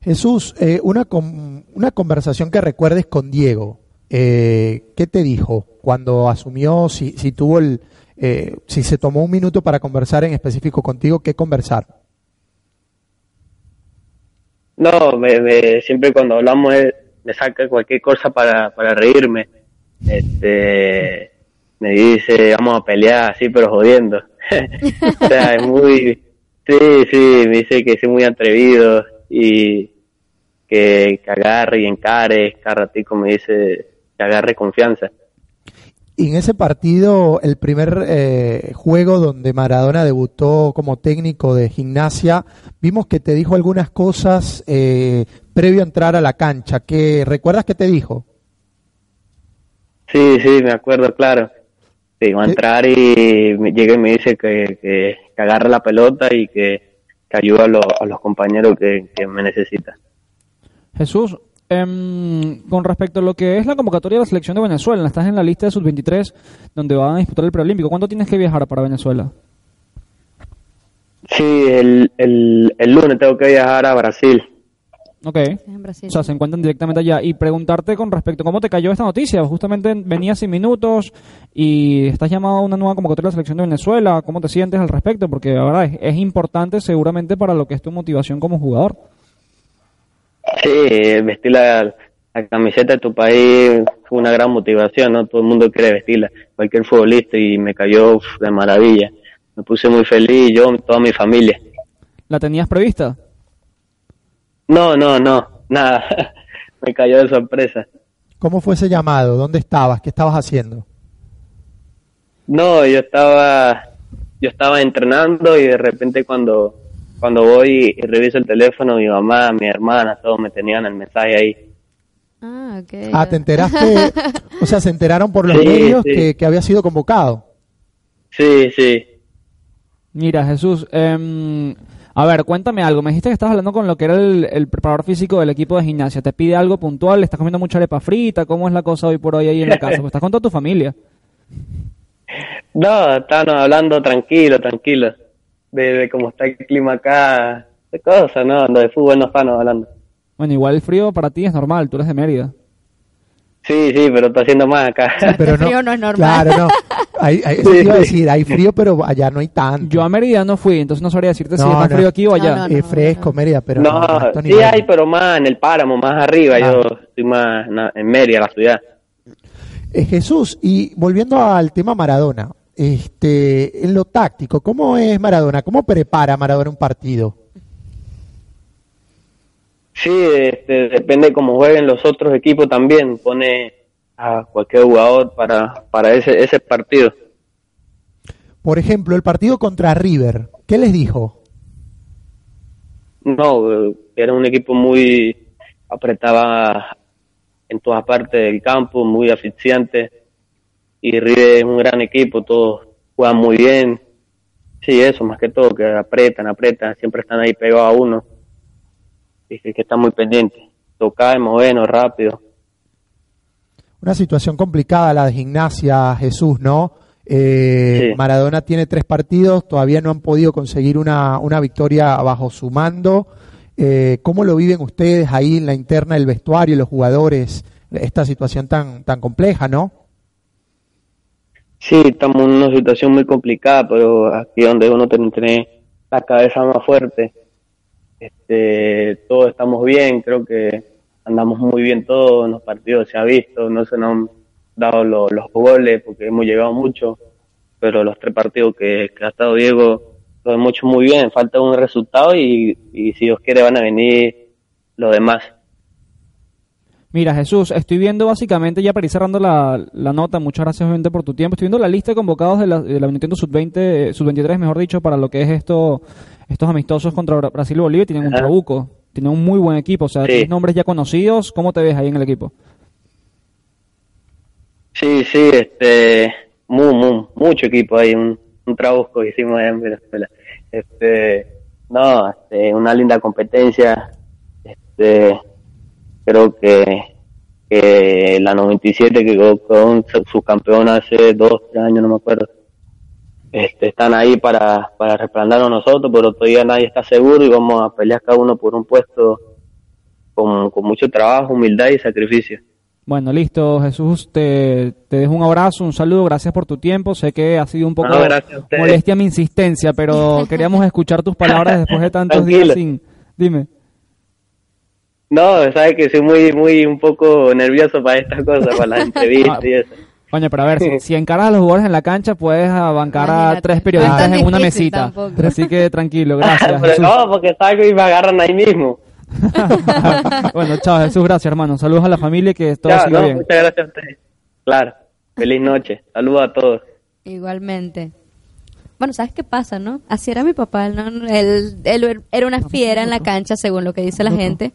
Jesús, eh, una, con- una conversación que recuerdes con Diego. Eh, ¿Qué te dijo cuando asumió, si, si tuvo el, eh, si se tomó un minuto para conversar en específico contigo, qué conversar? No, me, me- siempre cuando hablamos me saca cualquier cosa para, para reírme. Este, me dice, vamos a pelear así, pero jodiendo. o sea, es muy, sí, sí, me dice que soy muy atrevido y que, que agarre y encare, cada ratico me dice que agarre confianza. Y en ese partido, el primer eh, juego donde Maradona debutó como técnico de gimnasia, vimos que te dijo algunas cosas eh, previo a entrar a la cancha. ¿Qué, ¿Recuerdas qué te dijo? Sí, sí, me acuerdo, claro. Sí, iba a entrar y llega y me dice que, que, que agarre la pelota y que, que ayude a, los- a los compañeros que, que me necesitan. Jesús, em, con respecto a lo que es la convocatoria de la selección de Venezuela, estás en la lista de sub-23 donde van a disputar el preolímpico. ¿Cuándo tienes que viajar para Venezuela? Sí, el, el, el lunes tengo que viajar a Brasil. Ok. En Brasil. O sea, se encuentran directamente allá. Y preguntarte con respecto a cómo te cayó esta noticia. Justamente venías sin minutos y estás llamado a una nueva convocatoria de la selección de Venezuela. ¿Cómo te sientes al respecto? Porque ahora es, es importante seguramente para lo que es tu motivación como jugador. Sí, vestir la, la camiseta de tu país fue una gran motivación, ¿no? Todo el mundo quiere vestirla, cualquier futbolista, y me cayó uf, de maravilla. Me puse muy feliz, yo, toda mi familia. ¿La tenías prevista? No, no, no, nada. me cayó de sorpresa. ¿Cómo fue ese llamado? ¿Dónde estabas? ¿Qué estabas haciendo? No, yo estaba, yo estaba entrenando y de repente cuando, cuando voy y reviso el teléfono, mi mamá, mi hermana, todos me tenían el mensaje ahí. Ah, ok. Ah, te enteraste, o sea, se enteraron por los Sí, medios sí. Que, que había sido convocado. Sí, sí. Mira, Jesús, em, a ver, cuéntame algo. Me dijiste que estabas hablando con lo que era el, el preparador físico del equipo de gimnasia. ¿Te pide algo puntual? ¿Estás comiendo mucha arepa frita? ¿Cómo es la cosa hoy por hoy ahí en la casa? Pues estás con toda tu familia. No, estaban hablando tranquilo, tranquilo. De, de cómo está el clima acá, de cosas, ¿no? De fútbol no estaban hablando. Bueno, igual el frío para ti es normal, tú eres de Mérida. Sí, sí, pero está haciendo más acá. Pero Este frío no es normal. Claro, no. Hay, hay- eso te iba a decir, hay frío, pero allá no hay tanto. Yo a Mérida no fui, entonces no sabría decirte si No, es más no. frío aquí o allá. No, no, Es fresco, Mérida, pero no, no, sí hay, pero más en el páramo, más arriba. Ah. Yo estoy más en Mérida, la ciudad. Eh, Jesús, y volviendo al tema Maradona, este, en lo táctico, ¿cómo es Maradona? ¿Cómo prepara Maradona un partido? Sí, este, depende cómo jueguen los otros equipos también. Pone a cualquier jugador para, para ese, ese partido. Por ejemplo, el partido contra River, ¿qué les dijo? No, era un equipo muy apretaba en todas partes del campo, muy asfixiante. Y River es un gran equipo, todos juegan muy bien. Sí, eso, más que todo, que apretan, apretan, siempre están ahí pegados a uno. Y que, que están muy pendientes. Tocar, movernos rápido. Una situación complicada la de gimnasia, Jesús, ¿no? Eh, Sí. Maradona tiene tres partidos, todavía no han podido conseguir una, una victoria bajo su mando. Eh, ¿Cómo lo viven ustedes ahí en la interna del vestuario, los jugadores, esta situación tan, tan compleja, ¿no? Sí, estamos en una situación muy complicada, pero aquí donde uno tiene tener la cabeza más fuerte. Este, todos estamos bien, creo que andamos muy bien todos, en los partidos se ha visto, no se nos han dado lo- los goles porque hemos llegado mucho, pero los tres partidos que, que ha estado Diego lo hemos hecho muy bien, falta un resultado y, y si Dios quiere van a venir los demás. Mira, Jesús, estoy viendo básicamente, ya para ir cerrando la, la nota, muchas gracias obviamente por tu tiempo, estoy viendo la lista de convocados de la, de la Nintendo Sub-20, eh, Sub-23, mejor dicho, para lo que es esto, estos amistosos contra Bra- Brasil y Bolivia, tienen un trabuco, tienen un muy buen equipo, o sea, Sí. nombres ya conocidos, ¿cómo te ves ahí en el equipo? Sí, sí, este, mu, mu- mucho equipo ahí, un, un trabajo que hicimos allá en Venezuela. Este, no, este, una linda competencia, este, creo que, que la 97 que quedó con su- subcampeón hace dos, tres años, no me acuerdo, este, están ahí para, para respaldarnos nosotros, pero todavía nadie está seguro y vamos a pelear cada uno por un puesto con, con mucho trabajo, humildad y sacrificio. Bueno, listo, Jesús, te, te dejo un abrazo, un saludo, gracias por tu tiempo. Sé que ha sido un poco No, molestia mi insistencia, pero queríamos escuchar tus palabras después de tantos días sin... Dime. No, sabes que soy muy, muy un poco nervioso para estas cosas, para las entrevistas y eso. Coño, pero a ver, si, si encaras a los jugadores en la cancha, puedes bancar a tres periodistas en una mesita. tampoco. Así que tranquilo, gracias. Pero Jesús. no, porque salgo y me agarran ahí mismo. bueno, chao Jesús, gracias hermano. Saludos a la familia y que todo Ya, siga no, bien. muchas gracias a ustedes. Claro. Feliz noche. Saludos a todos. Igualmente. Bueno, ¿sabes qué pasa, no? Así era mi papá, ¿no? Él, él era una fiera en la cancha, según lo que dice la gente,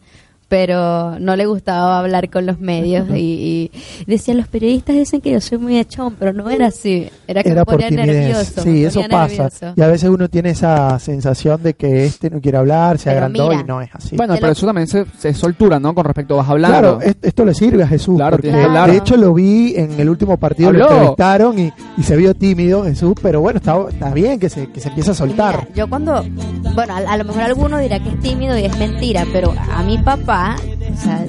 pero no le gustaba hablar con los medios y, y decían los periodistas dicen que yo soy muy echón, pero no era así, era que Era me por ponía timidez. nervioso. Sí, me eso ponía pasa. nervioso. Y a veces uno tiene esa sensación de que este no quiere hablar, se Pero agrandó mira, y no es así. Bueno, pero lo- eso también se, se soltura, ¿no? Con respecto a vas hablando. Claro, es- esto le sirve a Jesús. Claro, porque hablar. De hecho, lo vi en el último partido, lo Habló. entrevistaron y, y se vio tímido Jesús, pero bueno, está, está bien que se, que se empiece a soltar. Mira, yo cuando, bueno, a, a lo mejor alguno dirá que es tímido y es mentira, pero a mi papá, kedua o sea,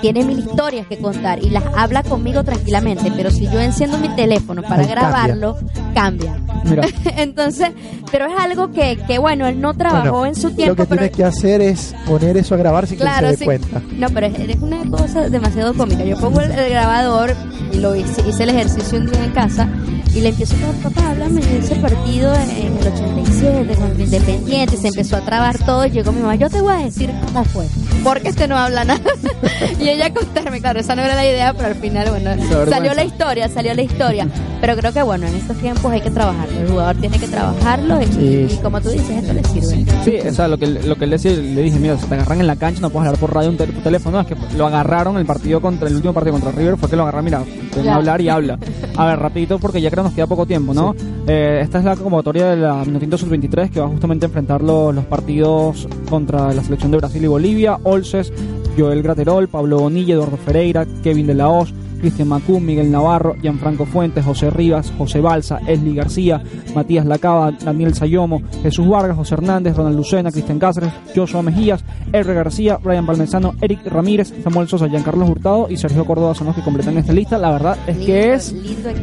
tiene mil historias que contar y las habla conmigo tranquilamente, pero si yo enciendo mi teléfono para grabarlo, cambia. Entonces, pero es algo que, que bueno, él no trabajó Bueno, en su Lo tiempo, que pero tienes que hacer es poner eso a grabar sin Claro, que se dé cuenta. No, pero es, es una cosa demasiado cómica. Yo pongo el, el grabador y lo hice, hice el ejercicio un día en casa y le empiezo a papá, háblame de ese partido en el 87 contra Independiente se empezó a trabar todo y llegó mi mamá, yo te voy a decir cómo fue, porque este no habla nada. y ella contarme, claro, esa no era la idea, pero al final, bueno, salió la historia, salió la historia. Pero creo que bueno, en estos tiempos hay que trabajarlo, el jugador tiene que trabajarlo y, Sí. y como tú dices, esto le sirve. sí, o sea, lo que, lo que él decía, le dije, mira, si te agarran en la cancha no puedes hablar por radio un tel- teléfono. Es que lo agarraron el partido contra el último partido contra River, fue que lo agarraron, mira, ven a hablar y habla. A ver, rapidito, porque ya creo que nos queda poco tiempo, ¿no? Eh, esta es la convocatoria de la Minotinto Sub-23 que va justamente a enfrentar los, los partidos contra la selección de Brasil y Bolivia. Olces, Joel Graterol, Pablo Bonilla, Eduardo Ferreira, Kevin de la Hoz, Cristian Macún, Miguel Navarro, Gianfranco Fuentes, José Rivas, José Balsa, Esli García, Matías Lacaba, Daniel Sayomo, Jesús Vargas, José Hernández, Ronald Lucena, Cristian Cáceres, Joshua Mejías, R. García, Brian Palmesano, Eric Ramírez, Samuel Sosa, Giancarlos Hurtado y Sergio Córdoba son los que completan esta lista. La verdad es que es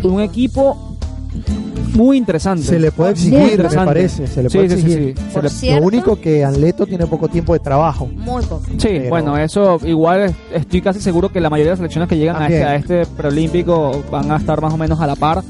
un equipo muy interesante. Se le puede exigir, me interesante. parece. Se le Sí, puede sí, sí, exigir. sí. Se Por le- cierto, Lo único que Anleto tiene poco tiempo de trabajo. muy poco. Sí, Pero- bueno, eso igual es- estoy casi seguro que la mayoría de las selecciones que llegan a este, a este preolímpico van a estar más o menos a la par.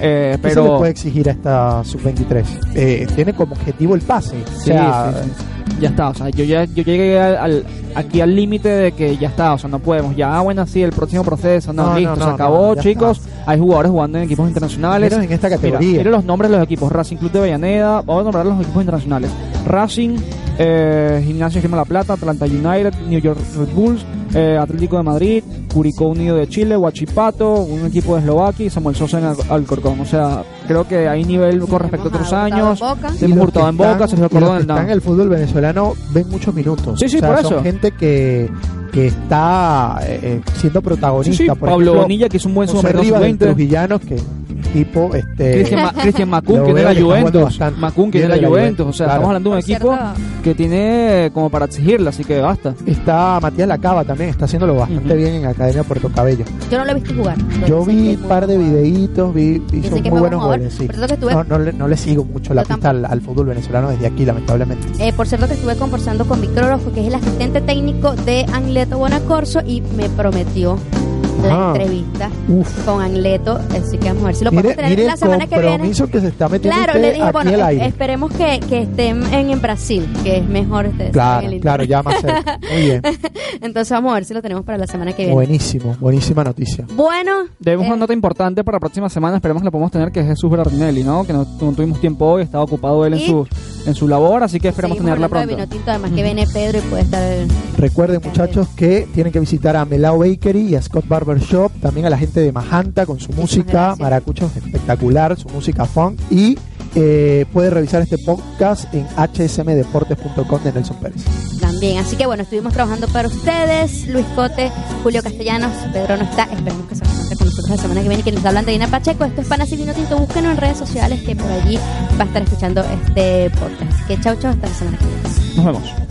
Eh, ¿Qué se le pero puede exigir a esta sub-23? Eh, tiene como objetivo el pase. O Sí, sea, sí, sí. Ya está, o sea, yo ya yo llegué al, al- aquí al límite de que ya está, o sea, no podemos, ya, ah, bueno, sí, el próximo proceso, no, No, listo, no, se acabó, no, chicos, hay jugadores jugando en equipos internacionales. menos en esta categoría. mira los nombres de los equipos, Racing Club de Avellaneda, vamos a nombrar los equipos internacionales, Racing, eh, Gimnasio Esgrima La Plata, Atlanta United, New York Red Bulls, eh, Atlético de Madrid, Curicó Unido de Chile, Huachipato, un equipo de Eslovaquia y Samuel Sosa en Al- Alcorcón, o sea, creo que hay nivel con respecto a otros Hurtado años, en Boca. Y hemos hurtado en Boca, los Córdoba que en el están en el fútbol venezolano ven muchos minutos. Sí, sí, O sea, por son eso. gente que, que está eh, eh, siendo protagonista. Sí, sí, Por Pablo ejemplo, Bonilla, que es un buen José sudamericano Rivas del sub-20. Trujillanos, que tipo este Cristian, Ma- Cristian Macún, Lo que era Juventus. que era Juventus. O sea, claro. estamos hablando de un Por equipo cierto- que tiene como para exigirle, así que basta. está Matías Lacaba también, está haciéndolo bastante bien en Academia Puerto Cabello. Yo no lo he visto jugar. Yo vi un par de videitos, vi, hizo Dicen que muy buenos goles, sí. Por cierto que estuve- No, no le, no le sigo mucho la Yo pista al, al fútbol venezolano desde aquí, lamentablemente. Eh, por cierto que estuve conversando con Víctor Orozco, que es el asistente técnico de Angleto Bonacorso, y me prometió la entrevista Uf. con Angleto. Así que vamos a ver si lo Mire, podemos tener mire la semana que viene. que se está metiendo Claro, usted le dije, aquí bueno, esperemos que, que estén en, en Brasil, que es mejor este, Claro, en el claro, internet. ya más cerca. Muy bien. Entonces vamos a ver si lo tenemos para la semana que viene. Buenísimo, buenísima noticia. Bueno, Debemos eh, una nota importante para la próxima semana, esperemos que la podamos tener, que es Jesús Berardinelli, ¿no? Que no, no tuvimos tiempo hoy, estaba ocupado él en su, en su labor, así que esperamos seguimos tenerla de pronto. vino tinto, además que viene Pedro y puede estar... Recuerden muchachos que tienen que visitar a Melao Bakery y a Scott Barber Shop, también a la gente de Majanta con su música, Maracucho es espectacular, su música funk y eh, puede revisar este podcast en hsmdeportes.com de Nelson Pérez. También, así que bueno, estuvimos trabajando para ustedes, Luis Cote, Julio Castellanos, Pedro no está, esperemos que se encuentre con nosotros la semana que viene, que nos hablan de Dina Pacheco, esto es Panas y Vino Tinto, búsquenos en redes sociales que por allí va a estar escuchando este podcast. Que chau chau, hasta la semana que viene. Nos vemos.